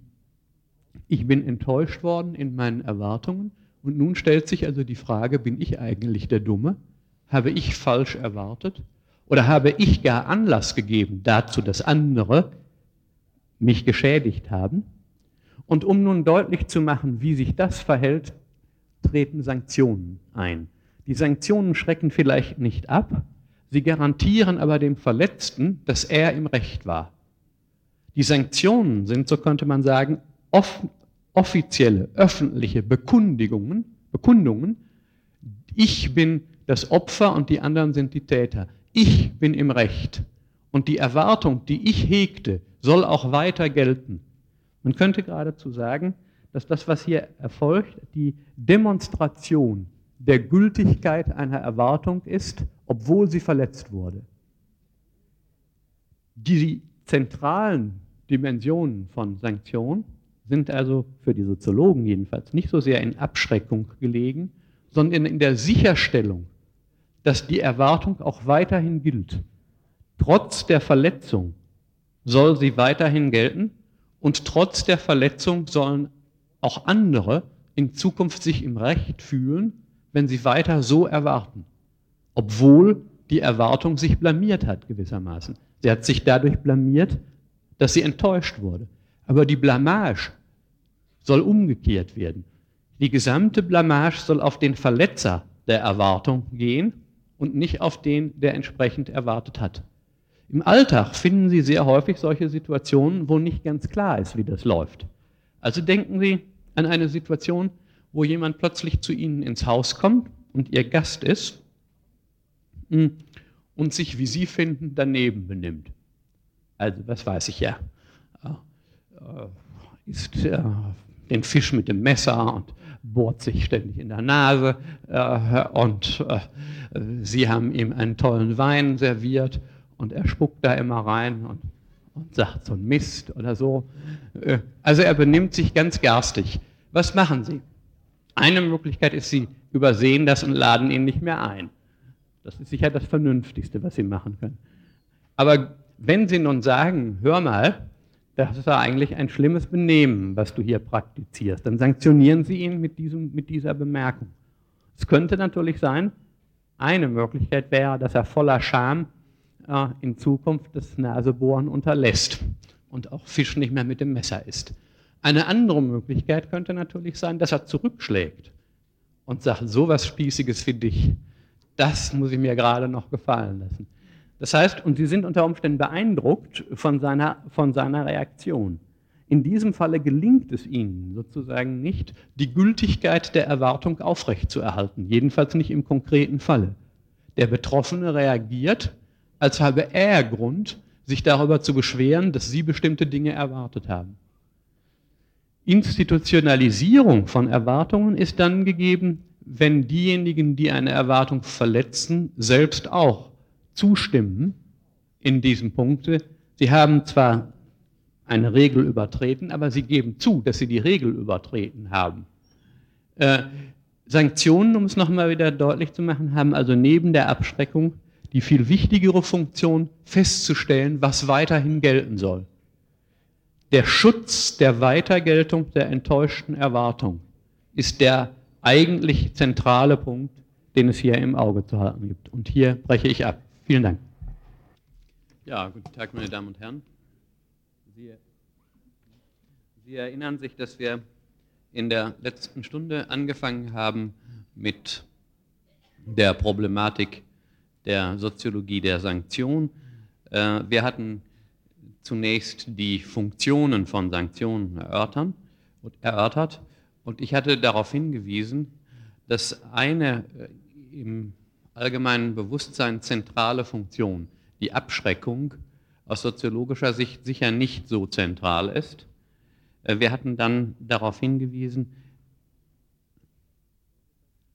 Speaker 1: Ich bin enttäuscht worden in meinen Erwartungen und nun stellt sich also die Frage, bin ich eigentlich der Dumme? Habe ich falsch erwartet? Oder habe ich gar Anlass gegeben dazu, dass andere mich geschädigt haben? Und um nun deutlich zu machen, wie sich das verhält, treten Sanktionen ein. Die Sanktionen schrecken vielleicht nicht ab, Sie garantieren aber dem Verletzten, dass er im Recht war. Die Sanktionen sind, so könnte man sagen, off offizielle, öffentliche Bekundigungen, Bekundungen, ich bin das Opfer und die anderen sind die Täter. Ich bin im Recht. Und die Erwartung, die ich hegte, soll auch weiter gelten. Man könnte geradezu sagen, dass das, was hier erfolgt, die Demonstration der Gültigkeit einer Erwartung ist, obwohl sie verletzt wurde. Die zentralen Dimensionen von Sanktionen sind also für die Soziologen jedenfalls nicht so sehr in Abschreckung gelegen, sondern in der Sicherstellung, dass die Erwartung auch weiterhin gilt. Trotz der Verletzung soll sie weiterhin gelten und trotz der Verletzung sollen auch andere in Zukunft sich im Recht fühlen, wenn sie weiter so erwarten, obwohl die Erwartung sich blamiert hat gewissermaßen. Sie hat sich dadurch blamiert, dass sie enttäuscht wurde. Aber die Blamage soll umgekehrt werden. Die gesamte Blamage soll auf den Verletzer der Erwartung gehen und nicht auf den, der entsprechend erwartet hat. Im Alltag finden Sie sehr häufig solche Situationen, wo nicht ganz klar ist, wie das läuft. Also denken Sie an eine Situation, wo jemand plötzlich zu Ihnen ins Haus kommt und Ihr Gast ist hm, und sich, wie Sie finden, daneben benimmt. Also, was weiß ich ja. Äh, isst äh, den Fisch mit dem Messer und bohrt sich ständig in der Nase äh, und Sie haben ihm einen tollen Wein serviert und er spuckt da immer rein und, und sagt so ein Mist oder so. Also er benimmt sich ganz garstig. Was machen Sie? Eine Möglichkeit ist, Sie übersehen das und laden ihn nicht mehr ein. Das ist sicher das Vernünftigste, was Sie machen können. Aber wenn Sie nun sagen, hör mal, das ist ja eigentlich ein schlimmes Benehmen, was du hier praktizierst, dann sanktionieren Sie ihn mit, diesem, mit dieser Bemerkung. Es könnte natürlich sein, eine Möglichkeit wäre, dass er voller Scham äh, in Zukunft das Nasebohren unterlässt und auch Fisch nicht mehr mit dem Messer isst. Eine andere Möglichkeit könnte natürlich sein, dass er zurückschlägt und sagt, so was Spießiges für dich, das muss ich mir gerade noch gefallen lassen. Das heißt, und Sie sind unter Umständen beeindruckt von seiner, von seiner Reaktion. In diesem Falle gelingt es Ihnen sozusagen nicht, die Gültigkeit der Erwartung aufrechtzuerhalten, jedenfalls nicht im konkreten Falle. Der Betroffene reagiert, als habe er Grund, sich darüber zu beschweren, dass Sie bestimmte Dinge erwartet haben. Institutionalisierung von Erwartungen ist dann gegeben, wenn diejenigen, die eine Erwartung verletzen, selbst auch zustimmen in diesem Punkte. Sie haben zwar eine Regel übertreten, aber sie geben zu, dass sie die Regel übertreten haben. Äh, Sanktionen, um es nochmal wieder deutlich zu machen, haben also neben der Abschreckung die viel wichtigere Funktion, festzustellen, was weiterhin gelten soll der Schutz der Weitergeltung der enttäuschten Erwartung ist der eigentlich zentrale Punkt, den es hier im Auge zu halten gibt. Und hier breche ich ab. Vielen Dank. Ja, guten Tag, meine Damen und Herren. Sie, Sie erinnern sich, dass wir in der letzten Stunde angefangen haben mit der Problematik der Soziologie der Sanktion. Äh, wir hatten zunächst die Funktionen von Sanktionen erörtern, erörtert. Und ich hatte darauf hingewiesen, dass eine äh, im allgemeinen Bewusstsein zentrale Funktion, die Abschreckung, aus soziologischer Sicht sicher nicht so zentral ist. Äh, wir hatten dann darauf hingewiesen,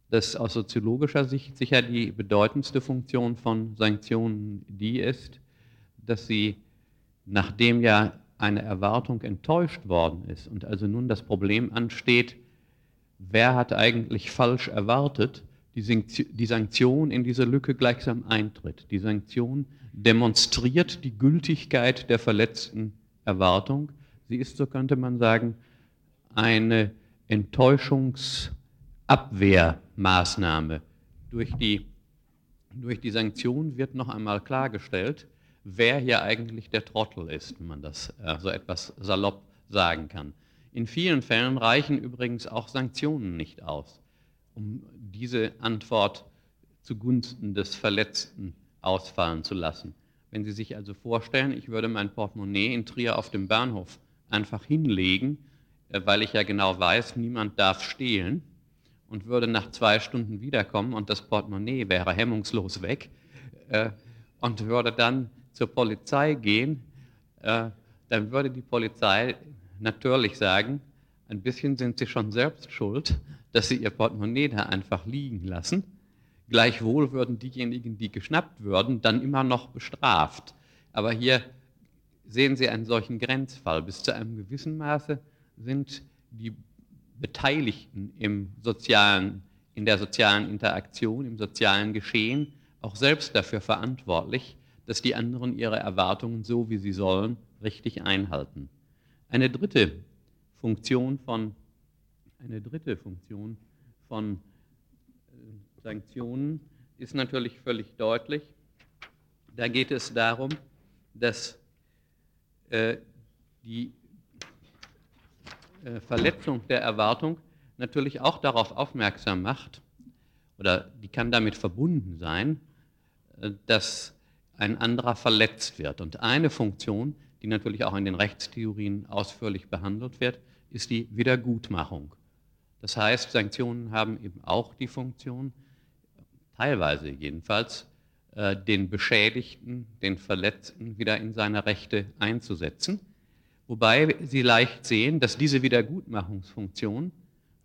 Speaker 1: dass aus soziologischer Sicht sicher die bedeutendste Funktion von Sanktionen die ist, dass sie nachdem ja eine Erwartung enttäuscht worden ist und also nun das Problem ansteht, wer hat eigentlich falsch erwartet, die Sanktion in diese Lücke gleichsam eintritt. Die Sanktion demonstriert die Gültigkeit der verletzten Erwartung. Sie ist, so könnte man sagen, eine Enttäuschungsabwehrmaßnahme. Durch die, durch die Sanktion wird noch einmal klargestellt, wer hier eigentlich der Trottel ist, wenn man das äh, so etwas salopp sagen kann. In vielen Fällen reichen übrigens auch Sanktionen nicht aus, um diese Antwort zugunsten des Verletzten ausfallen zu lassen. Wenn Sie sich also vorstellen, ich würde mein Portemonnaie in Trier auf dem Bahnhof einfach hinlegen, äh, weil ich ja genau weiß, niemand darf stehlen und würde nach zwei Stunden wiederkommen und das Portemonnaie wäre hemmungslos weg äh, und würde dann zur Polizei gehen, äh, dann würde die Polizei natürlich sagen, ein bisschen sind sie schon selbst schuld, dass sie ihr Portemonnaie da einfach liegen lassen. Gleichwohl würden diejenigen, die geschnappt würden, dann immer noch bestraft. Aber hier sehen Sie einen solchen Grenzfall. Bis zu einem gewissen Maße sind die Beteiligten im sozialen, in der sozialen Interaktion, im sozialen Geschehen auch selbst dafür verantwortlich, dass die anderen ihre Erwartungen so, wie sie sollen, richtig einhalten. Eine dritte Funktion von, eine dritte Funktion von äh, Sanktionen ist natürlich völlig deutlich. Da geht es darum, dass äh, die äh, Verletzung der Erwartung natürlich auch darauf aufmerksam macht, oder die kann damit verbunden sein, äh, dass ein anderer verletzt wird. Und eine Funktion, die natürlich auch in den Rechtstheorien ausführlich behandelt wird, ist die Wiedergutmachung. Das heißt, Sanktionen haben eben auch die Funktion, teilweise jedenfalls, äh, den Beschädigten, den Verletzten wieder in seine Rechte einzusetzen. Wobei Sie leicht sehen, dass diese Wiedergutmachungsfunktion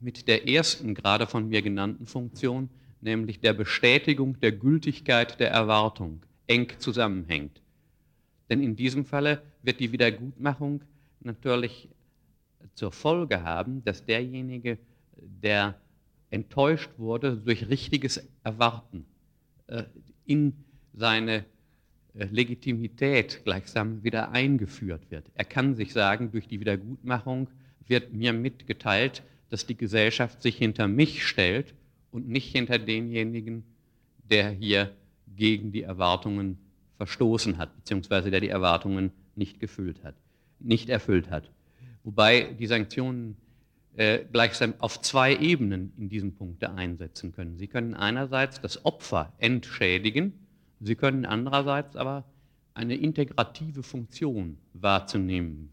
Speaker 1: mit der ersten gerade von mir genannten Funktion, nämlich der Bestätigung der Gültigkeit der Erwartung, eng zusammenhängt. Denn in diesem Falle wird die Wiedergutmachung natürlich zur Folge haben, dass derjenige, der enttäuscht wurde durch richtiges Erwarten, äh, in seine äh, Legitimität gleichsam wieder eingeführt wird. Er kann sich sagen, durch die Wiedergutmachung wird mir mitgeteilt, dass die Gesellschaft sich hinter mich stellt und nicht hinter denjenigen, der hier gegen die Erwartungen verstoßen hat, beziehungsweise der die Erwartungen nicht gefüllt hat, nicht erfüllt hat. Wobei die Sanktionen äh, gleichsam auf zwei Ebenen in diesem Punkt einsetzen können. Sie können einerseits das Opfer entschädigen, Sie können andererseits aber eine integrative Funktion wahrzunehmen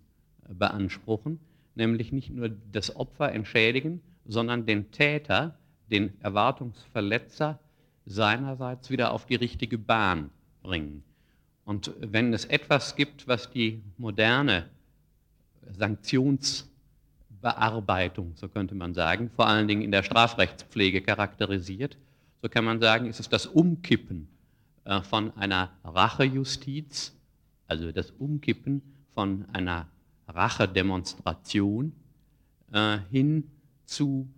Speaker 1: äh, beanspruchen, nämlich nicht nur das Opfer entschädigen, sondern den Täter, den Erwartungsverletzer seinerseits wieder auf die richtige Bahn bringen. Und wenn es etwas gibt, was die moderne Sanktionsbearbeitung, so könnte man sagen, vor allen Dingen in der Strafrechtspflege charakterisiert, so kann man sagen, ist es das Umkippen äh, von einer Rachejustiz, also das Umkippen von einer Rachedemonstration äh, hin zu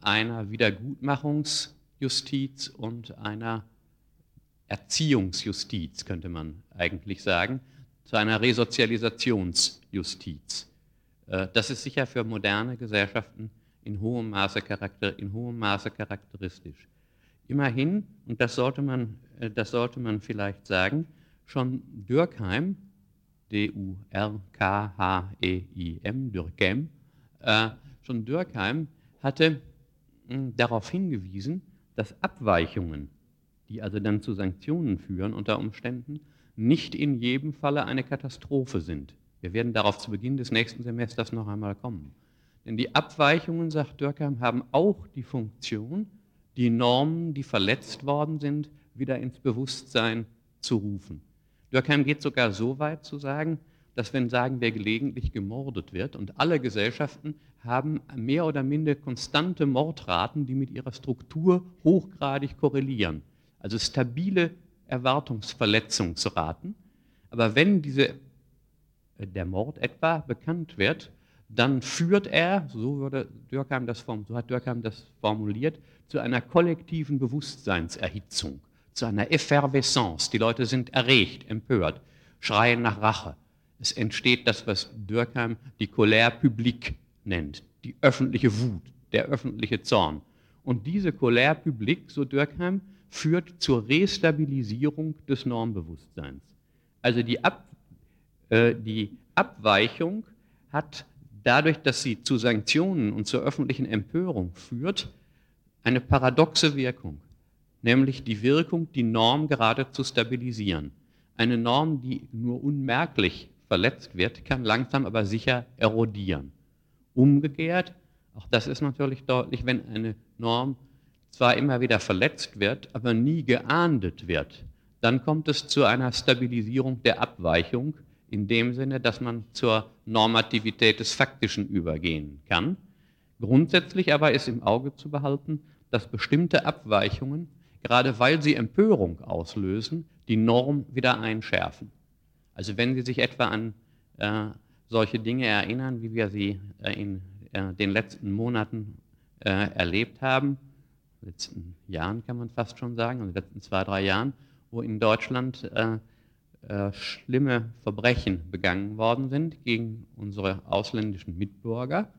Speaker 1: einer Wiedergutmachungsjustiz und einer Erziehungsjustiz, könnte man eigentlich sagen, zu einer Resozialisationsjustiz. Äh, das ist sicher für moderne Gesellschaften in hohem Maße, in hohem Maße charakteristisch. Immerhin, und das sollte man, äh, das sollte man vielleicht sagen, schon Dürkheim, D-U-R-K-H-E-I-M, Dürkheim, äh, schon Dürkheim hatte mh, darauf hingewiesen, dass Abweichungen, die also dann zu Sanktionen führen unter Umständen, nicht in jedem Falle eine Katastrophe sind. Wir werden darauf zu Beginn des nächsten Semesters noch einmal kommen. Denn die Abweichungen, sagt Dürkheim, haben auch die Funktion, die Normen, die verletzt worden sind, wieder ins Bewusstsein zu rufen. Dürkheim geht sogar so weit zu sagen, dass wenn, sagen wir, gelegentlich gemordet wird und alle Gesellschaften haben mehr oder minder konstante Mordraten, die mit ihrer Struktur hochgradig korrelieren. Also stabile Erwartungsverletzungsraten. Aber wenn diese, der Mord etwa bekannt wird, dann führt er, so, würde Dürkheim das, so hat Dürkheim das formuliert, zu einer kollektiven Bewusstseinserhitzung, zu einer Effervescence. Die Leute sind erregt, empört, schreien nach Rache. Es entsteht das, was Dürkheim die Colère publique nennt, die öffentliche Wut, der öffentliche Zorn. Und diese Colère publique, so Dürkheim, führt zur Restabilisierung des Normbewusstseins. Also die, Ab, die Abweichung hat dadurch, dass sie zu Sanktionen und zur öffentlichen Empörung führt, eine paradoxe Wirkung, nämlich die Wirkung, die Norm gerade zu stabilisieren. Eine Norm, die nur unmerklich verletzt wird, kann langsam aber sicher erodieren. Umgekehrt, auch das ist natürlich deutlich, wenn eine Norm zwar immer wieder verletzt wird, aber nie geahndet wird, dann kommt es zu einer Stabilisierung der Abweichung in dem Sinne, dass man zur Normativität des Faktischen übergehen kann. Grundsätzlich aber ist im Auge zu behalten, dass bestimmte Abweichungen, gerade weil sie Empörung auslösen, die Norm wieder einschärfen. Also wenn Sie sich etwa an äh, solche Dinge erinnern, wie wir sie äh, in äh, den letzten Monaten äh, erlebt haben, letzten Jahren kann man fast schon sagen, in den letzten zwei, drei Jahren, wo in Deutschland äh, schlimme Verbrechen begangen worden sind gegen unsere ausländischen Mitbürger.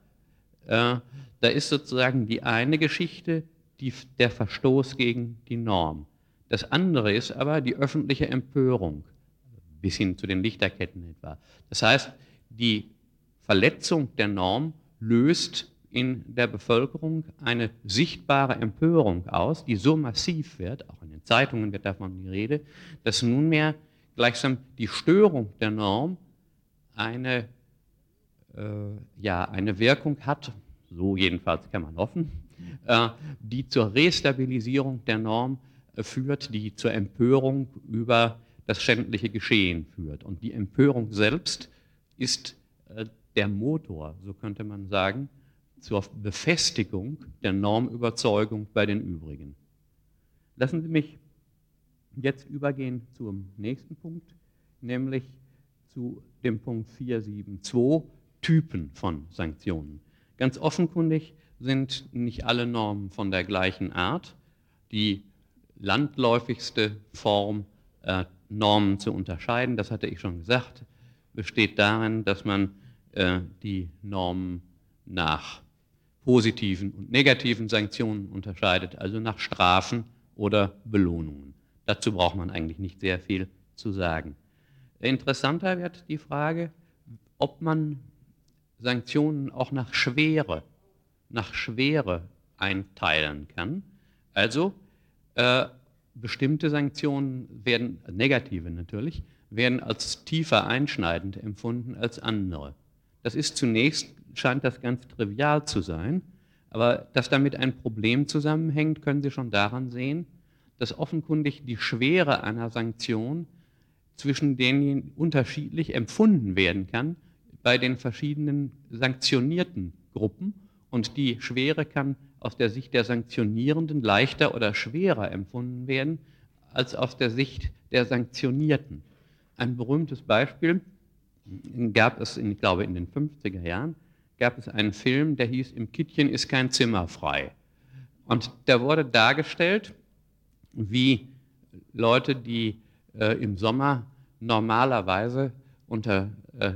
Speaker 1: Äh, da ist sozusagen die eine Geschichte die, der Verstoß gegen die Norm. Das andere ist aber die öffentliche Empörung, bis hin zu den Lichterketten etwa. Das heißt, die Verletzung der Norm löst in der Bevölkerung eine sichtbare Empörung aus, die so massiv wird, auch in den Zeitungen wird davon die Rede, dass nunmehr gleichsam die Störung der Norm eine, äh, ja, eine Wirkung hat, so jedenfalls kann man hoffen, äh, die zur Restabilisierung der Norm äh, führt, die zur Empörung über das schändliche Geschehen führt. Und die Empörung selbst ist äh, der Motor, so könnte man sagen, zur Befestigung der Normüberzeugung bei den übrigen. Lassen Sie mich jetzt übergehen zum nächsten Punkt, nämlich zu dem Punkt 472, Typen von Sanktionen. Ganz offenkundig sind nicht alle Normen von der gleichen Art. Die landläufigste Form, äh, Normen zu unterscheiden, das hatte ich schon gesagt, besteht darin, dass man äh, die Normen nach positiven und negativen Sanktionen unterscheidet, also nach Strafen oder Belohnungen. Dazu braucht man eigentlich nicht sehr viel zu sagen. Interessanter wird die Frage, ob man Sanktionen auch nach Schwere, nach Schwere einteilen kann. Also äh, bestimmte Sanktionen werden, negative natürlich, werden als tiefer einschneidend empfunden als andere. Das ist zunächst, scheint das ganz trivial zu sein, aber dass damit ein Problem zusammenhängt, können Sie schon daran sehen, dass offenkundig die Schwere einer Sanktion zwischen denen unterschiedlich empfunden werden kann bei den verschiedenen sanktionierten Gruppen und die Schwere kann aus der Sicht der Sanktionierenden leichter oder schwerer empfunden werden als aus der Sicht der Sanktionierten. Ein berühmtes Beispiel gab es, in, ich glaube, in den 50er Jahren, gab es einen Film, der hieß Im Kittchen ist kein Zimmer frei. Und der wurde dargestellt, wie Leute, die äh, im Sommer normalerweise unter äh,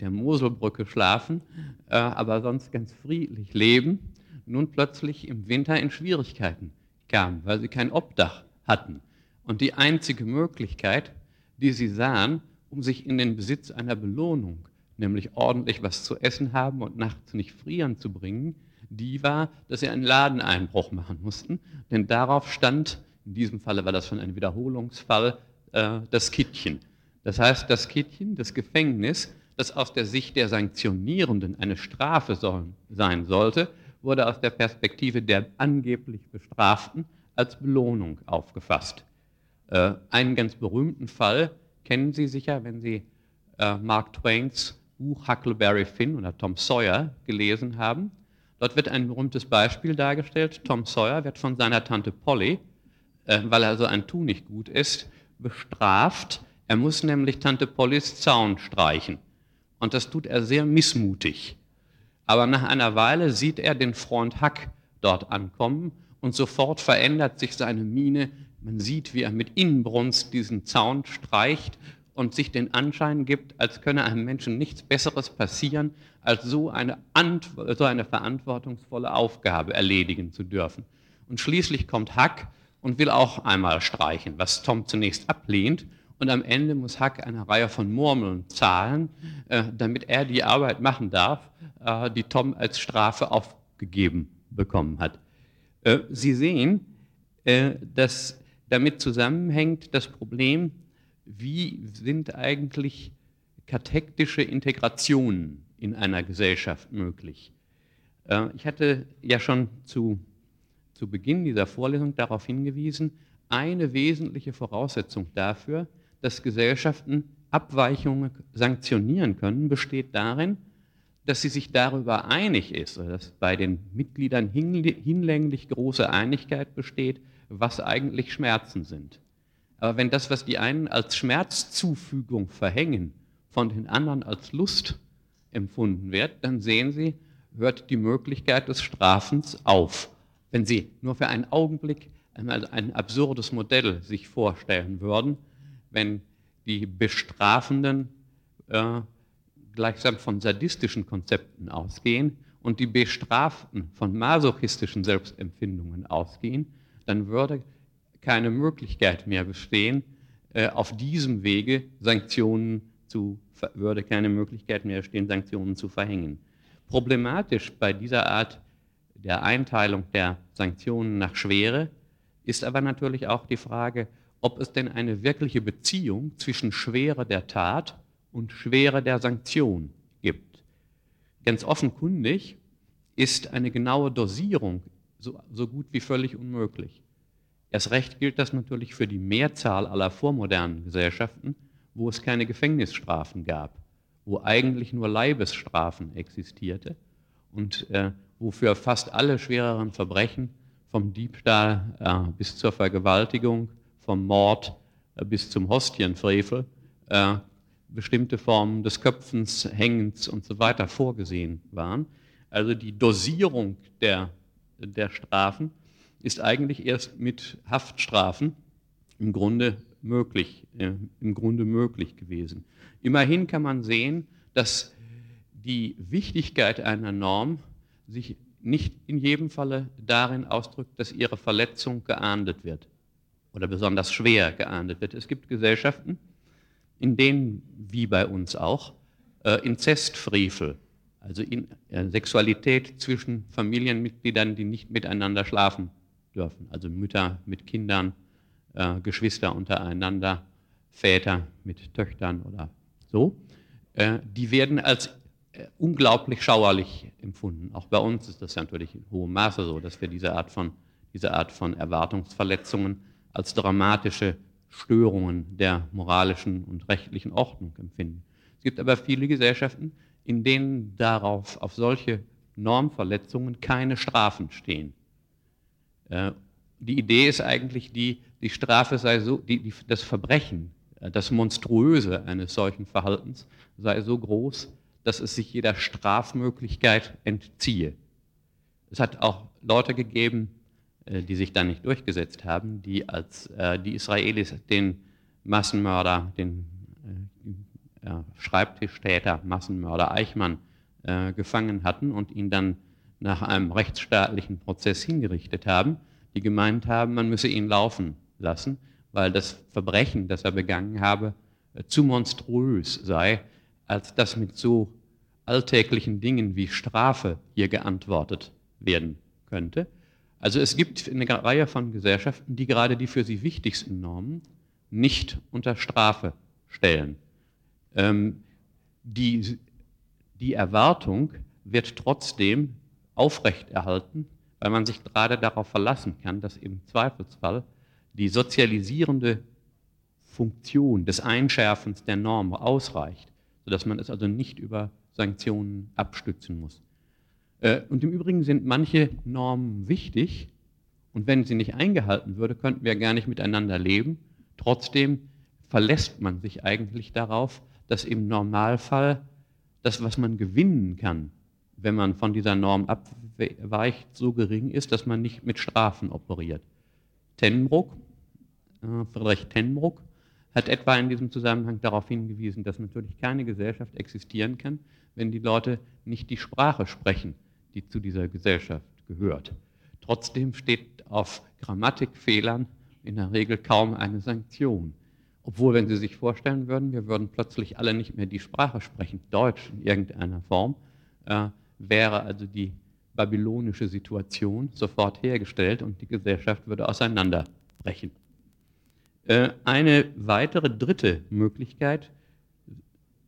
Speaker 1: der Moselbrücke schlafen, äh, aber sonst ganz friedlich leben, nun plötzlich im Winter in Schwierigkeiten kamen, weil sie kein Obdach hatten. Und die einzige Möglichkeit, die sie sahen, um sich in den Besitz einer Belohnung, nämlich ordentlich was zu essen haben und nachts nicht frieren zu bringen, die war, dass sie einen Ladeneinbruch machen mussten, denn darauf stand in diesem Falle war das schon ein Wiederholungsfall, äh, das Kittchen. Das heißt, das Kittchen, das Gefängnis, das aus der Sicht der Sanktionierenden eine Strafe sein sollte, wurde aus der Perspektive der angeblich Bestraften als Belohnung aufgefasst. Äh, einen ganz berühmten Fall kennen Sie sicher, wenn Sie äh, Mark Twains Buch Huckleberry Finn oder Tom Sawyer gelesen haben. Dort wird ein berühmtes Beispiel dargestellt. Tom Sawyer wird von seiner Tante Polly äh, weil er so ein Tu nicht gut ist, bestraft. Er muss nämlich Tante Pollys Zaun streichen. Und das tut er sehr missmutig. Aber nach einer Weile sieht er den Freund Hack dort ankommen und sofort verändert sich seine Miene. Man sieht, wie er mit Inbrunst diesen Zaun streicht und sich den Anschein gibt, als könne einem Menschen nichts Besseres passieren, als so eine, so eine verantwortungsvolle Aufgabe erledigen zu dürfen. Und schließlich kommt Hack und will auch einmal streichen, was Tom zunächst ablehnt. Und am Ende muss Hack eine Reihe von Murmeln zahlen, äh, damit er die Arbeit machen darf, äh, die Tom als Strafe aufgegeben bekommen hat. Äh, Sie sehen, äh, dass damit zusammenhängt das Problem, wie sind eigentlich kathektische Integrationen in einer Gesellschaft möglich. Äh, ich hatte ja schon zu, zu Beginn dieser Vorlesung darauf hingewiesen, eine wesentliche Voraussetzung dafür, dass Gesellschaften Abweichungen sanktionieren können, besteht darin, dass sie sich darüber einig ist, dass bei den Mitgliedern hinlänglich große Einigkeit besteht, was eigentlich Schmerzen sind. Aber wenn das, was die einen als Schmerzzufügung verhängen, von den anderen als Lust empfunden wird, dann sehen Sie, hört die Möglichkeit des Strafens auf. Wenn Sie nur für einen Augenblick einmal ein absurdes Modell sich vorstellen würden, wenn die Bestrafenden äh, gleichsam von sadistischen Konzepten ausgehen und die Bestraften von masochistischen Selbstempfindungen ausgehen, dann würde keine Möglichkeit mehr bestehen, äh, auf diesem Wege Sanktionen zu, würde keine Möglichkeit mehr bestehen, Sanktionen zu verhängen. Problematisch bei dieser Art der Einteilung der Sanktionen nach Schwere ist aber natürlich auch die Frage, ob es denn eine wirkliche Beziehung zwischen Schwere der Tat und Schwere der Sanktion gibt. Ganz offenkundig ist eine genaue Dosierung so, so gut wie völlig unmöglich. Erst recht gilt das natürlich für die Mehrzahl aller vormodernen Gesellschaften, wo es keine Gefängnisstrafen gab, wo eigentlich nur Leibesstrafen existierte und äh, wo für fast alle schwereren Verbrechen, vom Diebstahl äh, bis zur Vergewaltigung, vom Mord äh, bis zum Hostienfrevel, äh, bestimmte Formen des Köpfens, Hängens und so weiter vorgesehen waren. Also die Dosierung der, der Strafen ist eigentlich erst mit Haftstrafen im Grunde möglich, äh, im Grunde möglich gewesen. Immerhin kann man sehen, dass die Wichtigkeit einer Norm sich nicht in jedem Falle darin ausdrückt, dass ihre Verletzung geahndet wird oder besonders schwer geahndet wird. Es gibt Gesellschaften, in denen, wie bei uns auch, äh, Inzestfrevel, also in, äh, Sexualität zwischen Familienmitgliedern, die nicht miteinander schlafen dürfen, also Mütter mit Kindern, äh, Geschwister untereinander, Väter mit Töchtern oder so, äh, die werden als unglaublich schauerlich empfunden. Auch bei uns ist das natürlich in hohem Maße so, dass wir diese Art von, diese Art von Erwartungsverletzungen als dramatische Störungen der moralischen und rechtlichen Ordnung empfinden. Es gibt aber viele Gesellschaften, in denen darauf, auf solche Normverletzungen keine Strafen stehen. Äh, die Idee ist eigentlich die, die Strafe sei so, die, die, das Verbrechen, äh, das Monstruöse eines solchen Verhaltens sei so groß, dass es sich jeder Strafmöglichkeit entziehe. Es hat auch Leute gegeben, äh, die sich dann nicht durchgesetzt haben, die als die Israelis den Massenmörder, den ja, Schreibtischtäter, Massenmörder Eichmann gefangen hatten und ihn dann nach einem rechtsstaatlichen Prozess hingerichtet haben, die gemeint haben, man müsse ihn laufen lassen, weil das Verbrechen, das er begangen habe, äh, zu monströs sei, als dass mit so alltäglichen Dingen wie Strafe hier geantwortet werden könnte. Also es gibt eine Reihe von Gesellschaften, die gerade die für sie wichtigsten Normen nicht unter Strafe stellen. Ähm, die, die Erwartung wird trotzdem aufrechterhalten, weil man sich gerade darauf verlassen kann, dass im Zweifelsfall die sozialisierende Funktion des Einschärfens der Norm ausreicht, sodass man es also nicht über Sanktionen abstützen muss. Äh, und im Übrigen sind manche Normen wichtig und wenn sie nicht eingehalten würde, könnten wir gar nicht miteinander leben. Trotzdem verlässt man sich eigentlich darauf, dass im Normalfall das, was man gewinnen kann, wenn man von dieser Norm abweicht, so gering ist, dass man nicht mit Strafen operiert. Tenbruck, äh, Friedrich Tenbruck, hat etwa in diesem Zusammenhang darauf hingewiesen, dass natürlich keine Gesellschaft existieren kann, wenn die Leute nicht die Sprache sprechen, die zu dieser Gesellschaft gehört. Trotzdem steht auf Grammatikfehlern in der Regel kaum eine Sanktion. Obwohl, wenn Sie sich vorstellen würden, wir würden plötzlich alle nicht mehr die Sprache sprechen, Deutsch in irgendeiner Form, äh, wäre also die babylonische Situation sofort hergestellt und die Gesellschaft würde auseinanderbrechen. Äh, eine weitere dritte Möglichkeit,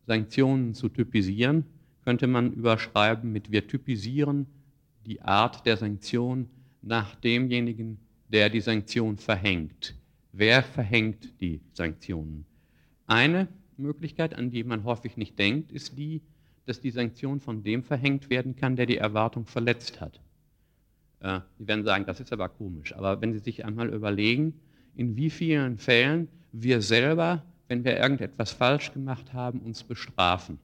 Speaker 1: Sanktionen zu typisieren, könnte man überschreiben mit wir typisieren die Art der Sanktion nach demjenigen, der die Sanktion verhängt. Wer verhängt die Sanktionen? Eine Möglichkeit, an die man häufig nicht denkt, ist die, dass die Sanktion von dem verhängt werden kann, der die Erwartung verletzt hat. Äh, Sie werden sagen, das ist aber komisch. Aber wenn Sie sich einmal überlegen, in wie vielen Fällen wir selber, wenn wir irgendetwas falsch gemacht haben, uns bestrafen.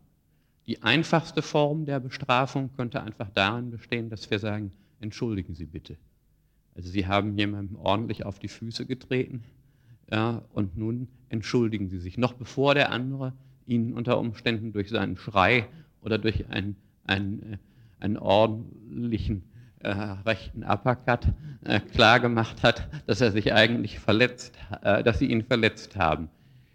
Speaker 1: Die einfachste Form der Bestrafung könnte einfach darin bestehen, dass wir sagen, entschuldigen Sie bitte. Also Sie haben jemandem ordentlich auf die Füße getreten ja, und nun entschuldigen Sie sich, noch bevor der andere Ihnen unter Umständen durch seinen Schrei oder durch einen, einen, äh, einen ordentlichen äh, rechten Uppercut äh, klar gemacht hat, dass er sich eigentlich verletzt, äh, dass sie ihn verletzt haben.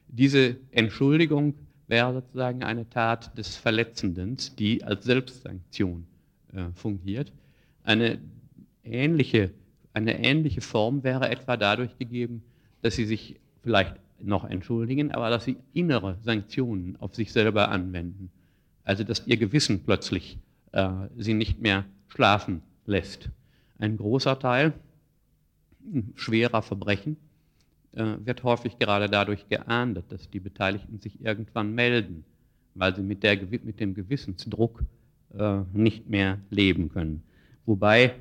Speaker 1: Diese Entschuldigung wäre sozusagen eine Tat des Verletzenden, die als Selbstsanktion äh, fungiert. Eine ähnliche, eine ähnliche Form wäre etwa dadurch gegeben, dass sie sich vielleicht noch entschuldigen, aber dass sie innere Sanktionen auf sich selber anwenden. Also dass ihr Gewissen plötzlich äh, sie nicht mehr schlafen lässt. Ein großer Teil schwerer Verbrechen äh, wird häufig gerade dadurch geahndet, dass die Beteiligten sich irgendwann melden, weil sie mit, der, mit dem Gewissensdruck äh, nicht mehr leben können. Wobei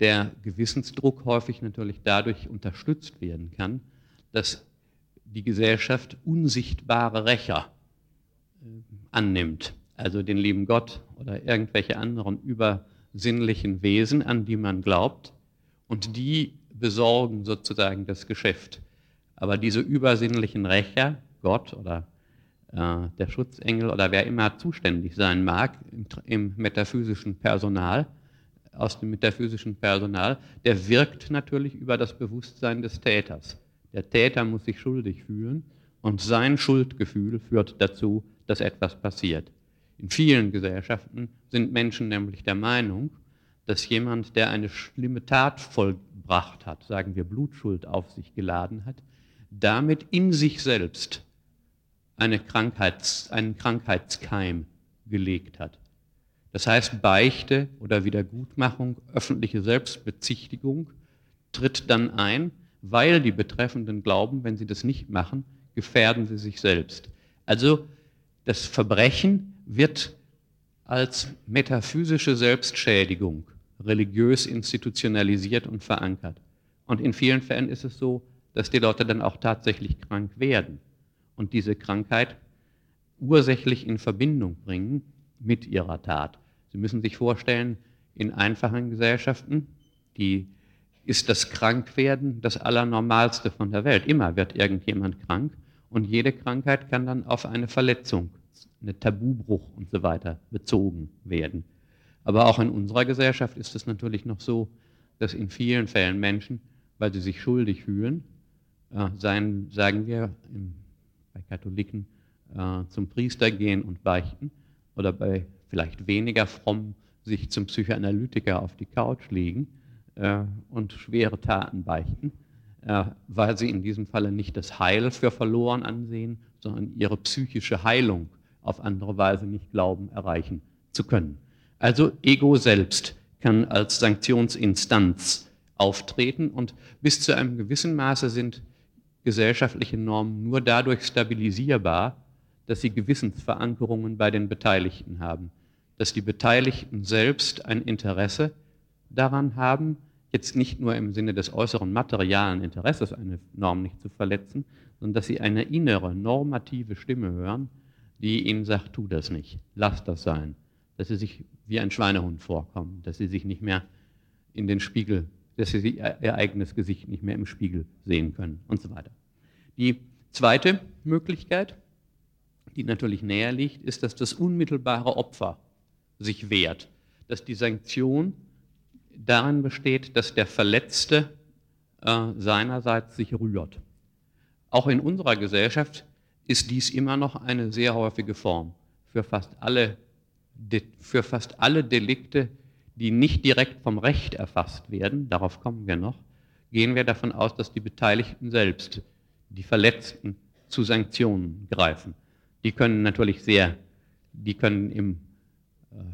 Speaker 1: der Gewissensdruck häufig natürlich dadurch unterstützt werden kann, dass die Gesellschaft unsichtbare Rächer äh, annimmt, also den lieben Gott oder irgendwelche anderen über sinnlichen Wesen, an die man glaubt, und die besorgen sozusagen das Geschäft. Aber diese übersinnlichen Rächer, Gott oder äh, der Schutzengel oder wer immer zuständig sein mag im, im metaphysischen Personal, aus dem metaphysischen Personal, der wirkt natürlich über das Bewusstsein des Täters. Der Täter muss sich schuldig fühlen und sein Schuldgefühl führt dazu, dass etwas passiert. In vielen Gesellschaften sind Menschen nämlich der Meinung, dass jemand, der eine schlimme Tat vollbracht hat, sagen wir Blutschuld auf sich geladen hat, damit in sich selbst eine Krankheits-, einen Krankheitskeim gelegt hat. Das heißt, Beichte oder Wiedergutmachung, öffentliche Selbstbezichtigung tritt dann ein, weil die Betreffenden glauben, wenn sie das nicht machen, gefährden sie sich selbst. Also das Verbrechen wird als metaphysische Selbstschädigung religiös institutionalisiert und verankert. Und in vielen Fällen ist es so, dass die Leute dann auch tatsächlich krank werden und diese Krankheit ursächlich in Verbindung bringen mit ihrer Tat. Sie müssen sich vorstellen, in einfachen Gesellschaften, die ist das Krankwerden das Allernormalste von der Welt. Immer wird irgendjemand krank und jede Krankheit kann dann auf eine Verletzung eine Tabubruch und so weiter bezogen werden. Aber auch in unserer Gesellschaft ist es natürlich noch so, dass in vielen Fällen Menschen, weil sie sich schuldig fühlen, äh, seien, sagen wir im, bei Katholiken, äh, zum Priester gehen und beichten oder bei vielleicht weniger fromm sich zum Psychoanalytiker auf die Couch legen äh, und schwere Taten beichten, äh, weil sie in diesem Falle nicht das Heil für verloren ansehen, sondern ihre psychische Heilung auf andere Weise nicht glauben, erreichen zu können. Also Ego selbst kann als Sanktionsinstanz auftreten und bis zu einem gewissen Maße sind gesellschaftliche Normen nur dadurch stabilisierbar, dass sie Gewissensverankerungen bei den Beteiligten haben, dass die Beteiligten selbst ein Interesse daran haben, jetzt nicht nur im Sinne des äußeren materialen Interesses eine Norm nicht zu verletzen, sondern dass sie eine innere normative Stimme hören, die ihnen sagt, tu das nicht, lass das sein, dass sie sich wie ein Schweinehund vorkommen, dass sie sich nicht mehr in den Spiegel, dass sie ihr eigenes Gesicht nicht mehr im Spiegel sehen können und so weiter. Die zweite Möglichkeit, die natürlich näher liegt, ist, dass das unmittelbare Opfer sich wehrt, dass die Sanktion darin besteht, dass der Verletzte äh, seinerseits sich rührt. Auch in unserer Gesellschaft ist dies immer noch eine sehr häufige Form für fast alle, für fast alle Delikte, die nicht direkt vom Recht erfasst werden, darauf kommen wir noch, gehen wir davon aus, dass die Beteiligten selbst, die Verletzten, zu Sanktionen greifen. Die können natürlich sehr, die können im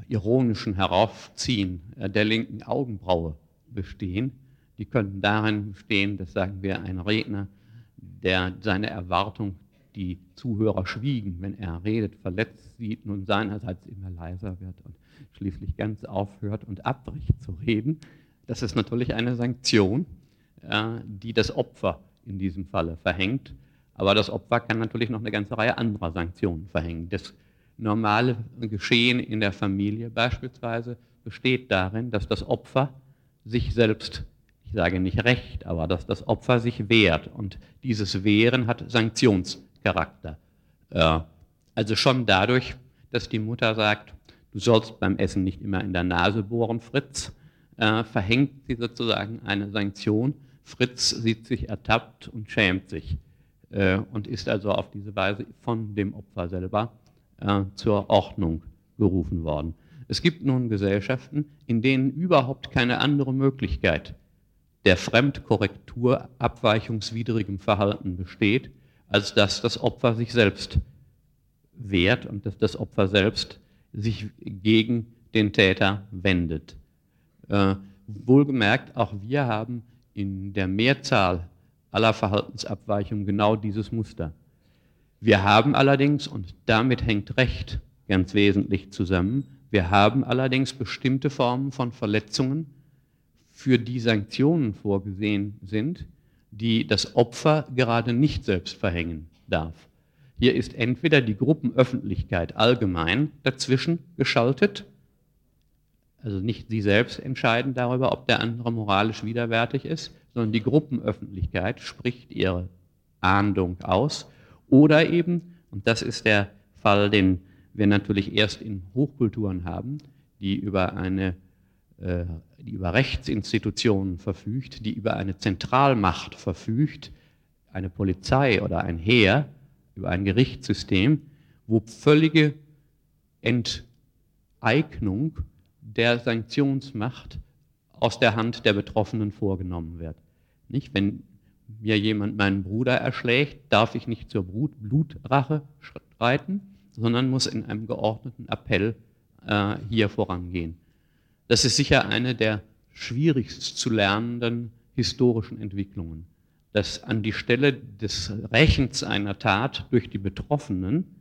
Speaker 1: ironischen Heraufziehen der linken Augenbraue bestehen. Die könnten darin bestehen, dass sagen wir ein Redner, der seine Erwartung, die Zuhörer schwiegen, wenn er redet, verletzt sieht, nun seinerseits immer leiser wird und schließlich ganz aufhört und abbricht zu reden. Das ist natürlich eine Sanktion, äh, die das Opfer in diesem Falle verhängt. Aber das Opfer kann natürlich noch eine ganze Reihe anderer Sanktionen verhängen. Das normale Geschehen in der Familie beispielsweise besteht darin, dass das Opfer sich selbst, ich sage nicht recht, aber dass das Opfer sich wehrt. Und dieses Wehren hat Sanktionscharakter. Äh, also schon dadurch, dass die Mutter sagt, du sollst beim Essen nicht immer in der Nase bohren, Fritz, äh, verhängt sie sozusagen eine Sanktion. Fritz sieht sich ertappt und schämt sich äh, und ist also auf diese Weise von dem Opfer selber äh, zur Ordnung gerufen worden. Es gibt nun Gesellschaften, in denen überhaupt keine andere Möglichkeit der Fremdkorrektur abweichungswidrigem Verhalten besteht, als dass das Opfer sich selbst wehrt und dass das Opfer selbst sich gegen den Täter wendet. Äh, wohlgemerkt, auch wir haben in der Mehrzahl aller Verhaltensabweichungen genau dieses Muster. Wir haben allerdings, und damit hängt Recht ganz wesentlich zusammen, wir haben allerdings bestimmte Formen von Verletzungen, für die Sanktionen vorgesehen sind, die das Opfer gerade nicht selbst verhängen darf. Hier ist entweder die Gruppenöffentlichkeit allgemein dazwischen geschaltet, also nicht Sie selbst entscheiden darüber, ob der andere moralisch widerwärtig ist, sondern die Gruppenöffentlichkeit spricht ihre Ahndung aus. Oder eben, und das ist der Fall, den wir natürlich erst in Hochkulturen haben, die über eine äh, die über Rechtsinstitutionen verfügt, die über eine Zentralmacht verfügt, eine Polizei oder ein Heer, über ein Gerichtssystem, wo völlige Enteignung der Sanktionsmacht aus der Hand der Betroffenen vorgenommen wird. Nicht? Wenn mir jemand meinen Bruder erschlägt, darf ich nicht zur Blutrache schreiten, sondern muss in einem geordneten Appell äh, hier vorangehen. Das ist sicher eine der schwierigst zu lernenden historischen Entwicklungen, dass an die Stelle des Rächens einer Tat durch die Betroffenen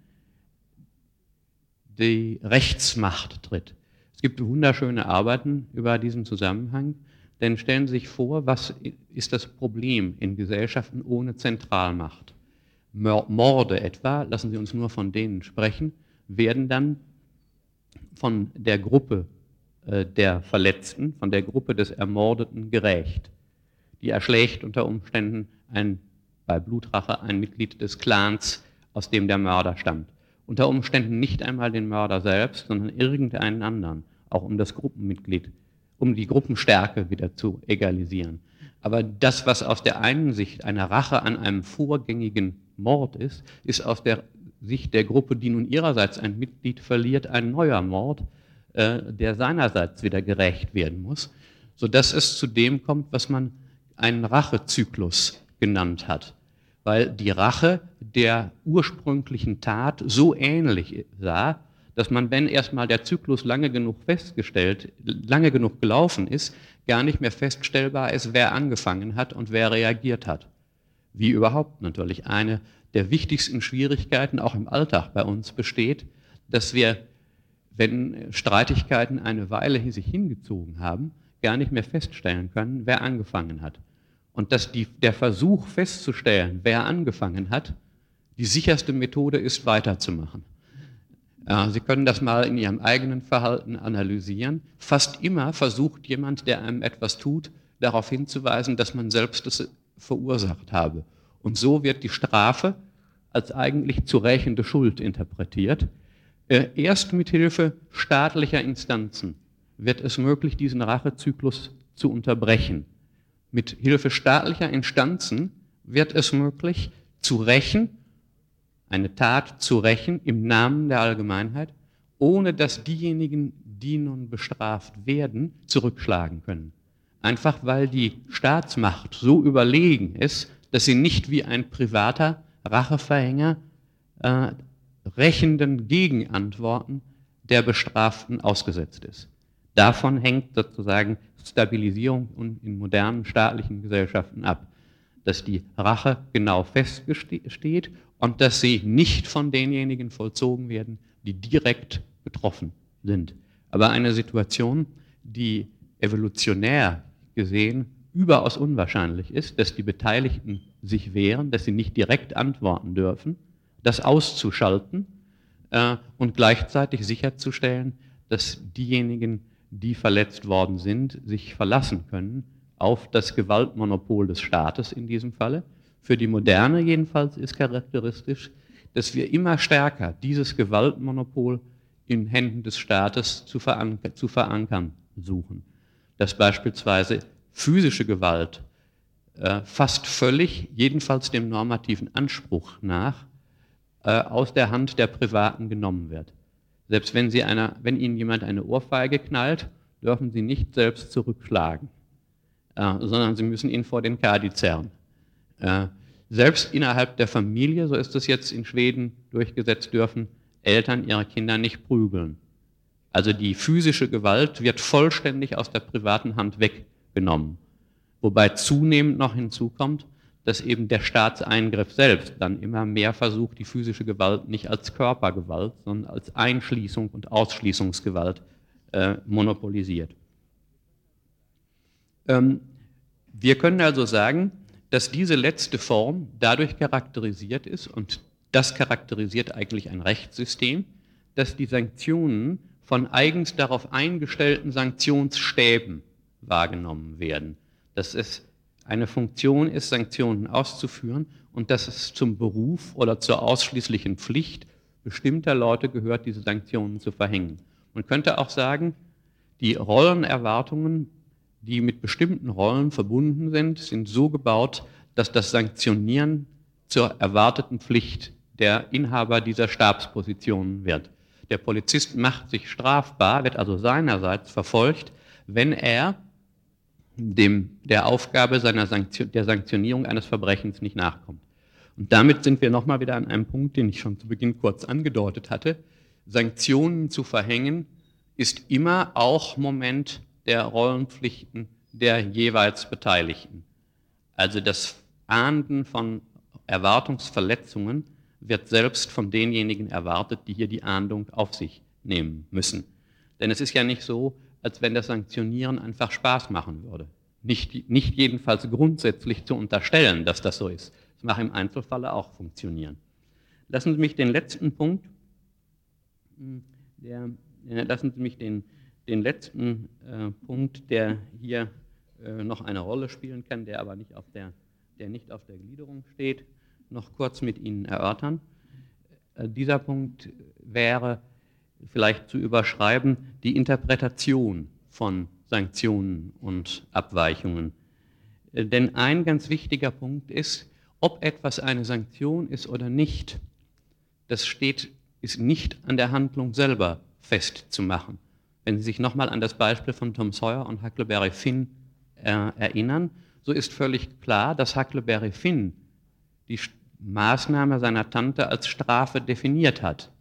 Speaker 1: die Rechtsmacht tritt. Es gibt wunderschöne Arbeiten über diesen Zusammenhang, denn stellen Sie sich vor, was ist das Problem in Gesellschaften ohne Zentralmacht? Morde etwa, lassen Sie uns nur von denen sprechen, werden dann von der Gruppe äh, der Verletzten, von der Gruppe des Ermordeten gerächt. Die erschlägt unter Umständen ein, bei Blutrache ein Mitglied des Clans, aus dem der Mörder stammt. Unter Umständen nicht einmal den Mörder selbst, sondern irgendeinen anderen auch um das Gruppenmitglied, um die Gruppenstärke wieder zu egalisieren. Aber das, was aus der einen Sicht eine Rache an einem vorgängigen Mord ist, ist aus der Sicht der Gruppe, die nun ihrerseits ein Mitglied verliert, ein neuer Mord, äh, der seinerseits wieder gerecht werden muss, sodass es zu dem kommt, was man einen Rachezyklus genannt hat. Weil die Rache der ursprünglichen Tat so ähnlich sah, dass man, wenn erstmal der Zyklus lange genug festgestellt, lange genug gelaufen ist, gar nicht mehr feststellbar ist, wer angefangen hat und wer reagiert hat. Wie überhaupt natürlich eine der wichtigsten Schwierigkeiten auch im Alltag bei uns besteht, dass wir, wenn Streitigkeiten eine Weile sich hingezogen haben, gar nicht mehr feststellen können, wer angefangen hat. Und dass die, der Versuch festzustellen, wer angefangen hat, die sicherste Methode ist, weiterzumachen. Sie können das mal in Ihrem eigenen Verhalten analysieren. Fast immer versucht jemand, der einem etwas tut, darauf hinzuweisen, dass man selbst es verursacht habe. Und so wird die Strafe als eigentlich zu rächende Schuld interpretiert. Äh, erst mit Hilfe staatlicher Instanzen wird es möglich, diesen Rachezyklus zu unterbrechen. Mit Hilfe staatlicher Instanzen wird es möglich, zu rächen eine Tat zu rächen im Namen der Allgemeinheit, ohne dass diejenigen, die nun bestraft werden, zurückschlagen können. Einfach weil die Staatsmacht so überlegen ist, dass sie nicht wie ein privater Racheverhänger äh, rächenden Gegenantworten der Bestraften ausgesetzt ist. Davon hängt sozusagen Stabilisierung in modernen staatlichen Gesellschaften ab, dass die Rache genau feststeht und dass sie nicht von denjenigen vollzogen werden, die direkt betroffen sind. Aber eine Situation, die evolutionär gesehen überaus unwahrscheinlich ist, dass die Beteiligten sich wehren, dass sie nicht direkt antworten dürfen, das auszuschalten äh, und gleichzeitig sicherzustellen, dass diejenigen, die verletzt worden sind, sich verlassen können auf das Gewaltmonopol des Staates in diesem Falle. Für die Moderne jedenfalls ist charakteristisch, dass wir immer stärker dieses Gewaltmonopol in Händen des Staates zu, veranker zu verankern suchen. Dass beispielsweise physische Gewalt äh, fast völlig, jedenfalls dem normativen Anspruch nach, äh, aus der Hand der Privaten genommen wird. Selbst wenn, Sie einer, wenn Ihnen jemand eine Ohrfeige knallt, dürfen Sie nicht selbst zurückschlagen, äh, sondern Sie müssen ihn vor den Kadi zerren. Äh, selbst innerhalb der Familie, so ist es jetzt in Schweden durchgesetzt, dürfen Eltern ihre Kinder nicht prügeln. Also die physische Gewalt wird vollständig aus der privaten Hand weggenommen. Wobei zunehmend noch hinzukommt, dass eben der Staatseingriff selbst dann immer mehr versucht, die physische Gewalt nicht als Körpergewalt, sondern als Einschließung und Ausschließungsgewalt äh, monopolisiert. Ähm, wir können also sagen, dass diese letzte Form dadurch charakterisiert ist, und das charakterisiert eigentlich ein Rechtssystem, dass die Sanktionen von eigens darauf eingestellten Sanktionsstäben wahrgenommen werden. Dass es eine Funktion ist, Sanktionen auszuführen und dass es zum Beruf oder zur ausschließlichen Pflicht bestimmter Leute gehört, diese Sanktionen zu verhängen. Man könnte auch sagen, die Rollenerwartungen die mit bestimmten Rollen verbunden sind, sind so gebaut, dass das Sanktionieren zur erwarteten Pflicht der Inhaber dieser Stabspositionen wird. Der Polizist macht sich strafbar, wird also seinerseits verfolgt, wenn er dem, der Aufgabe seiner Sanktion, der Sanktionierung eines Verbrechens nicht nachkommt. Und damit sind wir nochmal wieder an einem Punkt, den ich schon zu Beginn kurz angedeutet hatte. Sanktionen zu verhängen ist immer auch Moment der Rollenpflichten der jeweils Beteiligten. Also das Ahnden von Erwartungsverletzungen wird selbst von denjenigen erwartet, die hier die Ahndung auf sich nehmen müssen. Denn es ist ja nicht so, als wenn das Sanktionieren einfach Spaß machen würde. Nicht, nicht jedenfalls grundsätzlich zu unterstellen, dass das so ist. Es mag im Einzelfall auch funktionieren. Lassen Sie mich den letzten Punkt, hm, der, lassen Sie mich den den letzten äh, Punkt, der hier äh, noch eine Rolle spielen kann, der aber nicht auf der, der nicht auf der Gliederung steht, noch kurz mit Ihnen erörtern. Äh, dieser Punkt wäre vielleicht zu überschreiben die Interpretation von Sanktionen und Abweichungen. Äh, denn ein ganz wichtiger Punkt ist, ob etwas eine Sanktion ist oder nicht, das steht, ist nicht an der Handlung selber festzumachen. Wenn Sie sich nochmal an das Beispiel von Tom Sawyer und Huckleberry Finn äh, erinnern, so ist völlig klar, dass Huckleberry Finn die Maßnahme seiner Tante als Strafe definiert hat.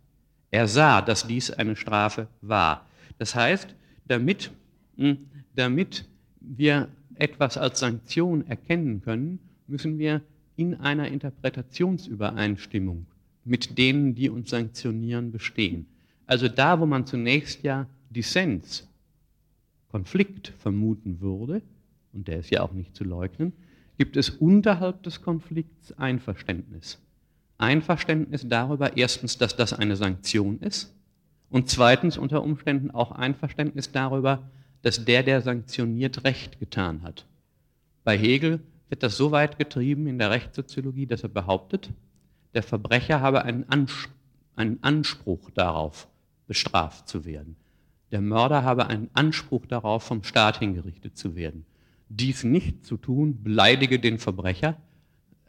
Speaker 1: Er sah, dass dies eine Strafe war. Das heißt, damit, hm, damit wir etwas als Sanktion erkennen können, müssen wir in einer Interpretationsübereinstimmung mit denen, die uns sanktionieren, bestehen. Also da, wo man zunächst ja Dissens, Konflikt vermuten würde, und der ist ja auch nicht zu leugnen, gibt es unterhalb des Konflikts Einverständnis. Einverständnis darüber, erstens, dass das eine Sanktion ist und zweitens unter Umständen auch Einverständnis darüber, dass der, der sanktioniert, Recht getan hat. Bei Hegel wird das so weit getrieben in der Rechtssoziologie, dass er behauptet, der Verbrecher habe einen, Anspruch darauf, bestraft zu werden. Der Mörder habe einen Anspruch darauf, vom Staat hingerichtet zu werden. Dies nicht zu tun, beleidige den Verbrecher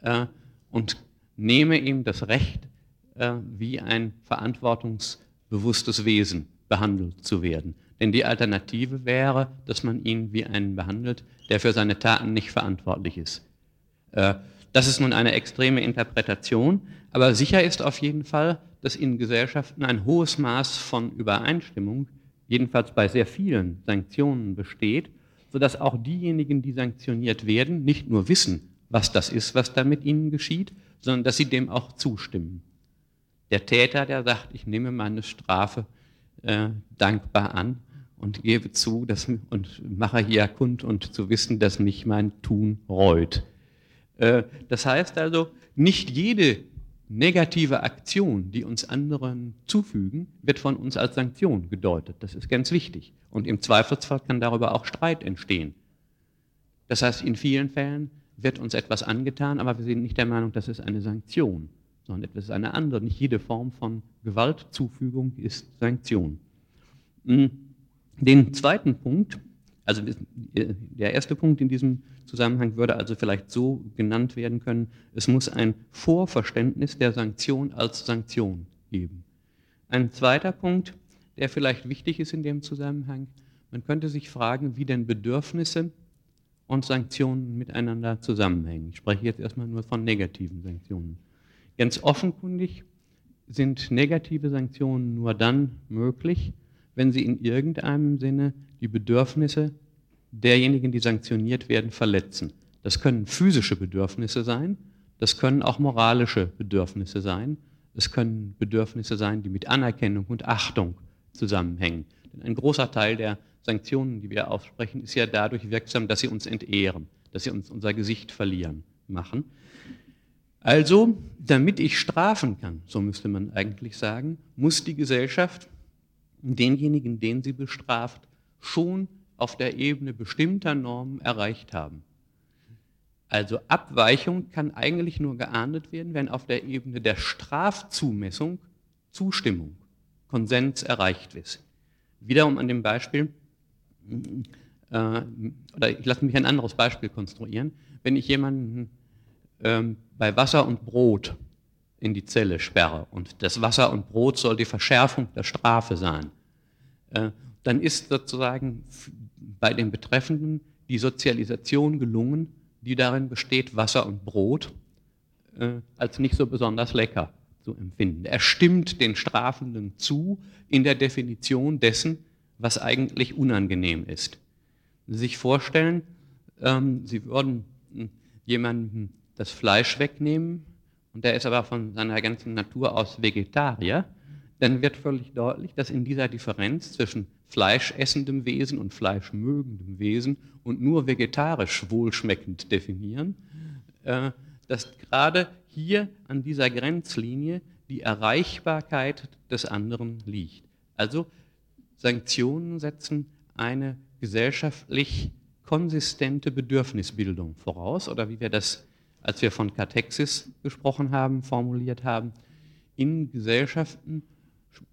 Speaker 1: äh, und nehme ihm das Recht, äh, wie ein verantwortungsbewusstes Wesen behandelt zu werden. Denn die Alternative wäre, dass man ihn wie einen behandelt, der für seine Taten nicht verantwortlich ist. Äh, das ist nun eine extreme Interpretation, aber sicher ist auf jeden Fall, dass in Gesellschaften ein hohes Maß von Übereinstimmung, jedenfalls bei sehr vielen Sanktionen besteht, sodass auch diejenigen, die sanktioniert werden, nicht nur wissen, was das ist, was da mit ihnen geschieht, sondern dass sie dem auch zustimmen. Der Täter, der sagt, ich nehme meine Strafe äh, dankbar an und gebe zu dass, und mache hier kund und zu wissen, dass mich mein Tun reut. Äh, das heißt also, nicht jede negative Aktion, die uns anderen zufügen, wird von uns als Sanktion gedeutet. Das ist ganz wichtig. Und im Zweifelsfall kann darüber auch Streit entstehen. Das heißt, in vielen Fällen wird uns etwas angetan, aber wir sind nicht der Meinung, das ist eine Sanktion, sondern etwas ist eine andere. Nicht jede Form von Gewaltzufügung ist Sanktion. Hm. Den zweiten Punkt, also der erste Punkt in diesem Zusammenhang würde also vielleicht so genannt werden können, es muss ein Vorverständnis der Sanktion als Sanktion geben. Ein zweiter Punkt, der vielleicht wichtig ist in dem Zusammenhang, man könnte sich fragen, wie denn Bedürfnisse und Sanktionen miteinander zusammenhängen. Ich spreche jetzt erstmal nur von negativen Sanktionen. Ganz offenkundig sind negative Sanktionen nur dann möglich, wenn sie in irgendeinem Sinne die Bedürfnisse derjenigen, die sanktioniert werden, verletzen. Das können physische Bedürfnisse sein, das können auch moralische Bedürfnisse sein, es können Bedürfnisse sein, die mit Anerkennung und Achtung zusammenhängen. Denn ein großer Teil der Sanktionen, die wir aussprechen, ist ja dadurch wirksam, dass sie uns entehren, dass sie uns unser Gesicht verlieren machen. Also, damit ich strafen kann, so müsste man eigentlich sagen, muss die Gesellschaft denjenigen, den sie bestraft, schon auf der Ebene bestimmter Normen erreicht haben. Also Abweichung kann eigentlich nur geahndet werden, wenn auf der Ebene der Strafzumessung Zustimmung, Konsens erreicht ist. Wiederum an dem Beispiel, äh, oder ich lasse mich ein anderes Beispiel konstruieren. Wenn ich jemanden ähm, bei Wasser und Brot in die Zelle sperre und das Wasser und Brot soll die Verschärfung der Strafe sein, äh, dann ist sozusagen bei den Betreffenden die Sozialisation gelungen, die darin besteht, Wasser und Brot äh, als nicht so besonders lecker zu empfinden. Er stimmt den Strafenden zu in der Definition dessen, was eigentlich unangenehm ist. Sich vorstellen, ähm, Sie würden hm, jemandem das Fleisch wegnehmen und der ist aber von seiner ganzen Natur aus Vegetarier, dann wird völlig deutlich, dass in dieser Differenz zwischen fleischessendem Wesen und fleischmögendem Wesen und nur vegetarisch wohlschmeckend definieren, äh, dass gerade hier an dieser Grenzlinie die Erreichbarkeit des anderen liegt. Also Sanktionen setzen eine gesellschaftlich konsistente Bedürfnisbildung voraus oder wie wir das, als wir von Katexis gesprochen haben, formuliert haben, in Gesellschaften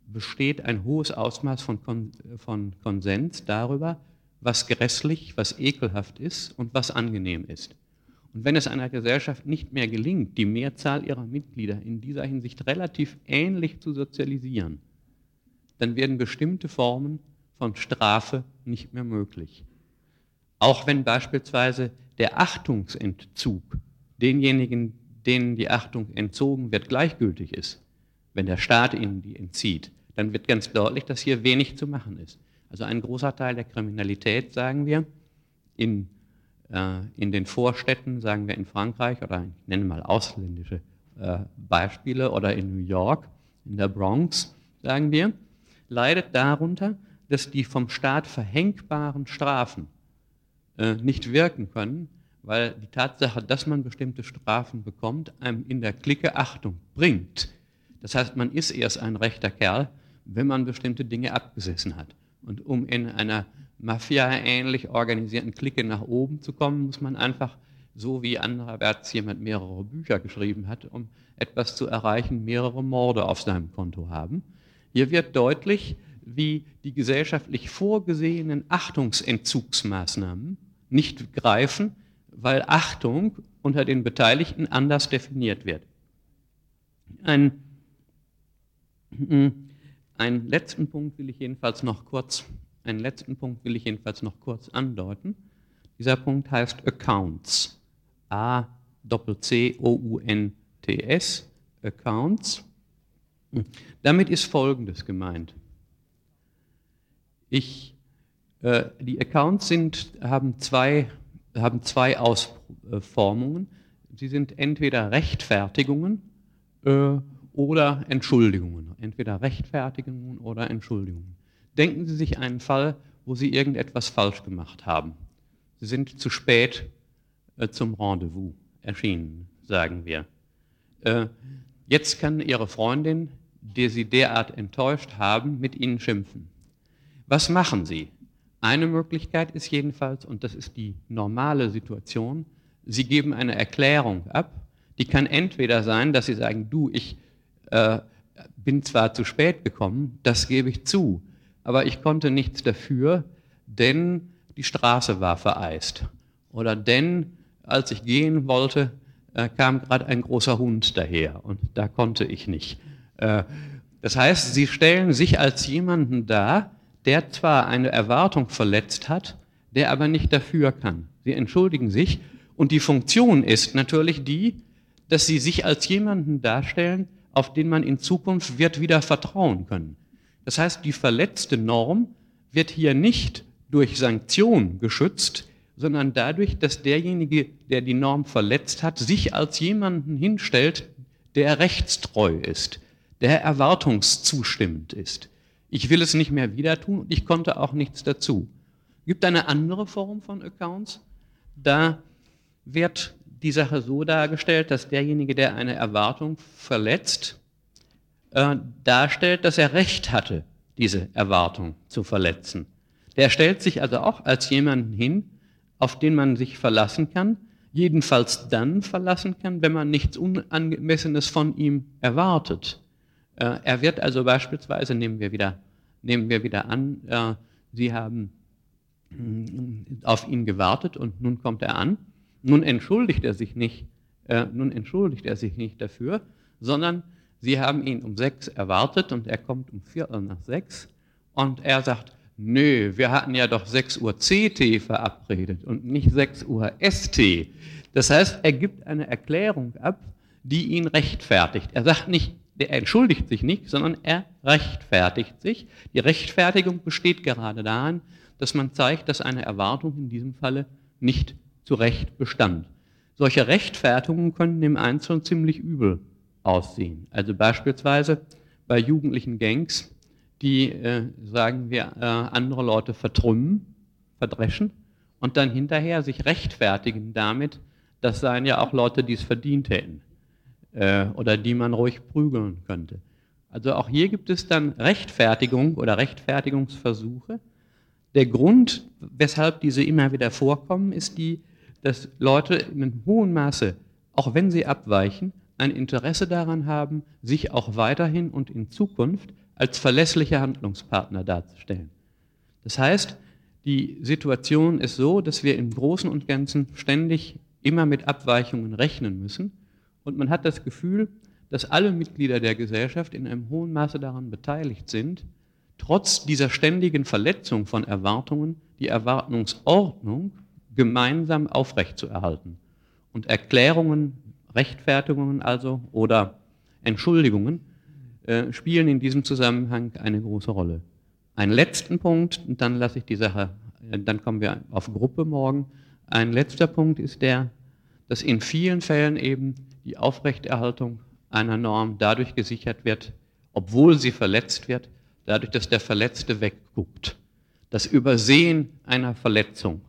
Speaker 1: besteht ein hohes Ausmaß von, Kon von Konsens darüber, was grässlich, was ekelhaft ist und was angenehm ist. Und wenn es einer Gesellschaft nicht mehr gelingt, die Mehrzahl ihrer Mitglieder in dieser Hinsicht relativ ähnlich zu sozialisieren, dann werden bestimmte Formen von Strafe nicht mehr möglich. Auch wenn beispielsweise der Achtungsentzug denjenigen, denen die Achtung entzogen wird, gleichgültig ist, wenn der Staat ihnen die entzieht, dann wird ganz deutlich, dass hier wenig zu machen ist. Also ein großer Teil der Kriminalität, sagen wir, in, äh, in den Vorstädten, sagen wir in Frankreich, oder ich nenne mal ausländische äh, Beispiele, oder in New York, in der Bronx, sagen wir, leidet darunter, dass die vom Staat verhängbaren Strafen äh, nicht wirken können, weil die Tatsache, dass man bestimmte Strafen bekommt, einem in der Clique Achtung bringt. Das heißt, man ist erst ein rechter Kerl, wenn man bestimmte Dinge abgesessen hat. Und um in einer Mafia-ähnlich organisierten Clique nach oben zu kommen, muss man einfach, so wie andererwärts jemand mehrere Bücher geschrieben hat, um etwas zu erreichen, mehrere Morde auf seinem Konto haben. Hier wird deutlich, wie die gesellschaftlich vorgesehenen Achtungsentzugsmaßnahmen nicht greifen, weil Achtung unter den Beteiligten anders definiert wird. Ein hm, einen letzten Punkt will ich jedenfalls noch kurz, einen letzten Punkt will ich jedenfalls noch kurz andeuten. Dieser Punkt heißt Accounts. A C O U N T S Accounts. Damit ist Folgendes gemeint. Ich, äh, die Accounts sind, haben, zwei, haben zwei Ausformungen. Sie sind entweder Rechtfertigungen äh, oder Entschuldigungen. Entweder Rechtfertigungen oder Entschuldigungen. Denken Sie sich einen Fall, wo Sie irgendetwas falsch gemacht haben. Sie sind zu spät äh, zum Rendezvous erschienen, sagen wir. Äh, jetzt kann Ihre Freundin, die Sie derart enttäuscht haben, mit Ihnen schimpfen. Was machen Sie? Eine Möglichkeit ist jedenfalls, und das ist die normale Situation, Sie geben eine Erklärung ab. Die kann entweder sein, dass Sie sagen, du, ich äh, bin zwar zu spät gekommen, das gebe ich zu, aber ich konnte nichts dafür, denn die Straße war vereist. Oder denn, als ich gehen wollte, äh, kam gerade ein großer Hund daher und da konnte ich nicht. Äh, das heißt, Sie stellen sich als jemanden dar, der zwar eine Erwartung verletzt hat, der aber nicht dafür kann. Sie entschuldigen sich und die Funktion ist natürlich die, dass Sie sich als jemanden darstellen, auf den man in Zukunft wird wieder vertrauen können. Das heißt, die verletzte Norm wird hier nicht durch Sanktion geschützt, sondern dadurch, dass derjenige, der die Norm verletzt hat, sich als jemanden hinstellt, der rechtstreu ist, der erwartungszustimmend ist. Ich will es nicht mehr wieder tun und ich konnte auch nichts dazu. Gibt eine andere Form von Accounts. Da wird die Sache so dargestellt, dass derjenige, der eine Erwartung verletzt, äh, darstellt, dass er Recht hatte, diese Erwartung zu verletzen. Der stellt sich also auch als jemanden hin, auf den man sich verlassen kann, jedenfalls dann verlassen kann, wenn man nichts Unangemessenes von ihm erwartet. Äh, er wird also beispielsweise, nehmen wir wieder, nehmen wir wieder an, äh, Sie haben mm, auf ihn gewartet und nun kommt er an. Nun entschuldigt er sich nicht, äh, nun entschuldigt er sich nicht dafür, sondern Sie haben ihn um sechs erwartet und er kommt um Viertel nach sechs und er sagt, nö, wir hatten ja doch 6 Uhr CT verabredet und nicht 6 Uhr ST. Das heißt, er gibt eine Erklärung ab, die ihn rechtfertigt. Er sagt nicht, der entschuldigt sich nicht, sondern er rechtfertigt sich. Die Rechtfertigung besteht gerade darin, dass man zeigt, dass eine Erwartung in diesem Falle nicht zu Recht bestand. Solche Rechtfertigungen können im Einzelnen ziemlich übel aussehen. Also beispielsweise bei jugendlichen Gangs, die, äh, sagen wir, äh, andere Leute vertrümmen, verdreschen und dann hinterher sich rechtfertigen damit, das seien ja auch Leute, die es verdient hätten äh, oder die man ruhig prügeln könnte. Also auch hier gibt es dann Rechtfertigung oder Rechtfertigungsversuche. Der Grund, weshalb diese immer wieder vorkommen, ist die, dass Leute in hohen Maße, auch wenn sie abweichen, ein Interesse daran haben, sich auch weiterhin und in Zukunft als verlässliche Handlungspartner darzustellen. Das heißt, die Situation ist so, dass wir im Großen und Ganzen ständig immer mit Abweichungen rechnen müssen und man hat das Gefühl, dass alle Mitglieder der Gesellschaft in einem hohen Maße daran beteiligt sind, trotz dieser ständigen Verletzung von Erwartungen die Erwartungsordnung gemeinsam aufrechtzuerhalten und Erklärungen Rechtfertigungen also oder Entschuldigungen äh, spielen in diesem Zusammenhang eine große Rolle. Einen letzten Punkt, und dann lasse ich die Sache, äh, dann kommen wir auf Gruppe morgen. Ein letzter Punkt ist der, dass in vielen Fällen eben die Aufrechterhaltung einer Norm dadurch gesichert wird, obwohl sie verletzt wird, dadurch, dass der Verletzte wegguckt. Das Übersehen einer Verletzung,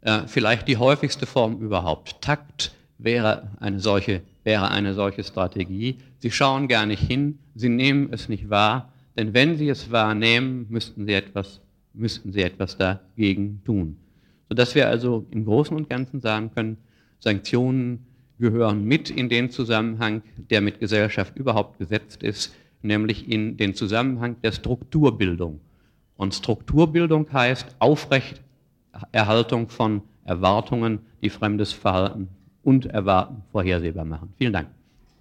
Speaker 1: äh, vielleicht die häufigste Form überhaupt. Takt wäre eine solche, wäre eine solche Strategie. Sie schauen gar nicht hin, sie nehmen es nicht wahr, denn wenn sie es wahrnehmen, müssten sie etwas, müssten sie etwas dagegen tun. Sodass wir also im Großen und Ganzen sagen können, Sanktionen gehören mit in den Zusammenhang, der mit Gesellschaft überhaupt gesetzt ist, nämlich in den Zusammenhang der Strukturbildung. Und Strukturbildung heißt Aufrechterhaltung von Erwartungen, die fremdes Verhalten und Erwarten vorhersehbar machen. Vielen Dank.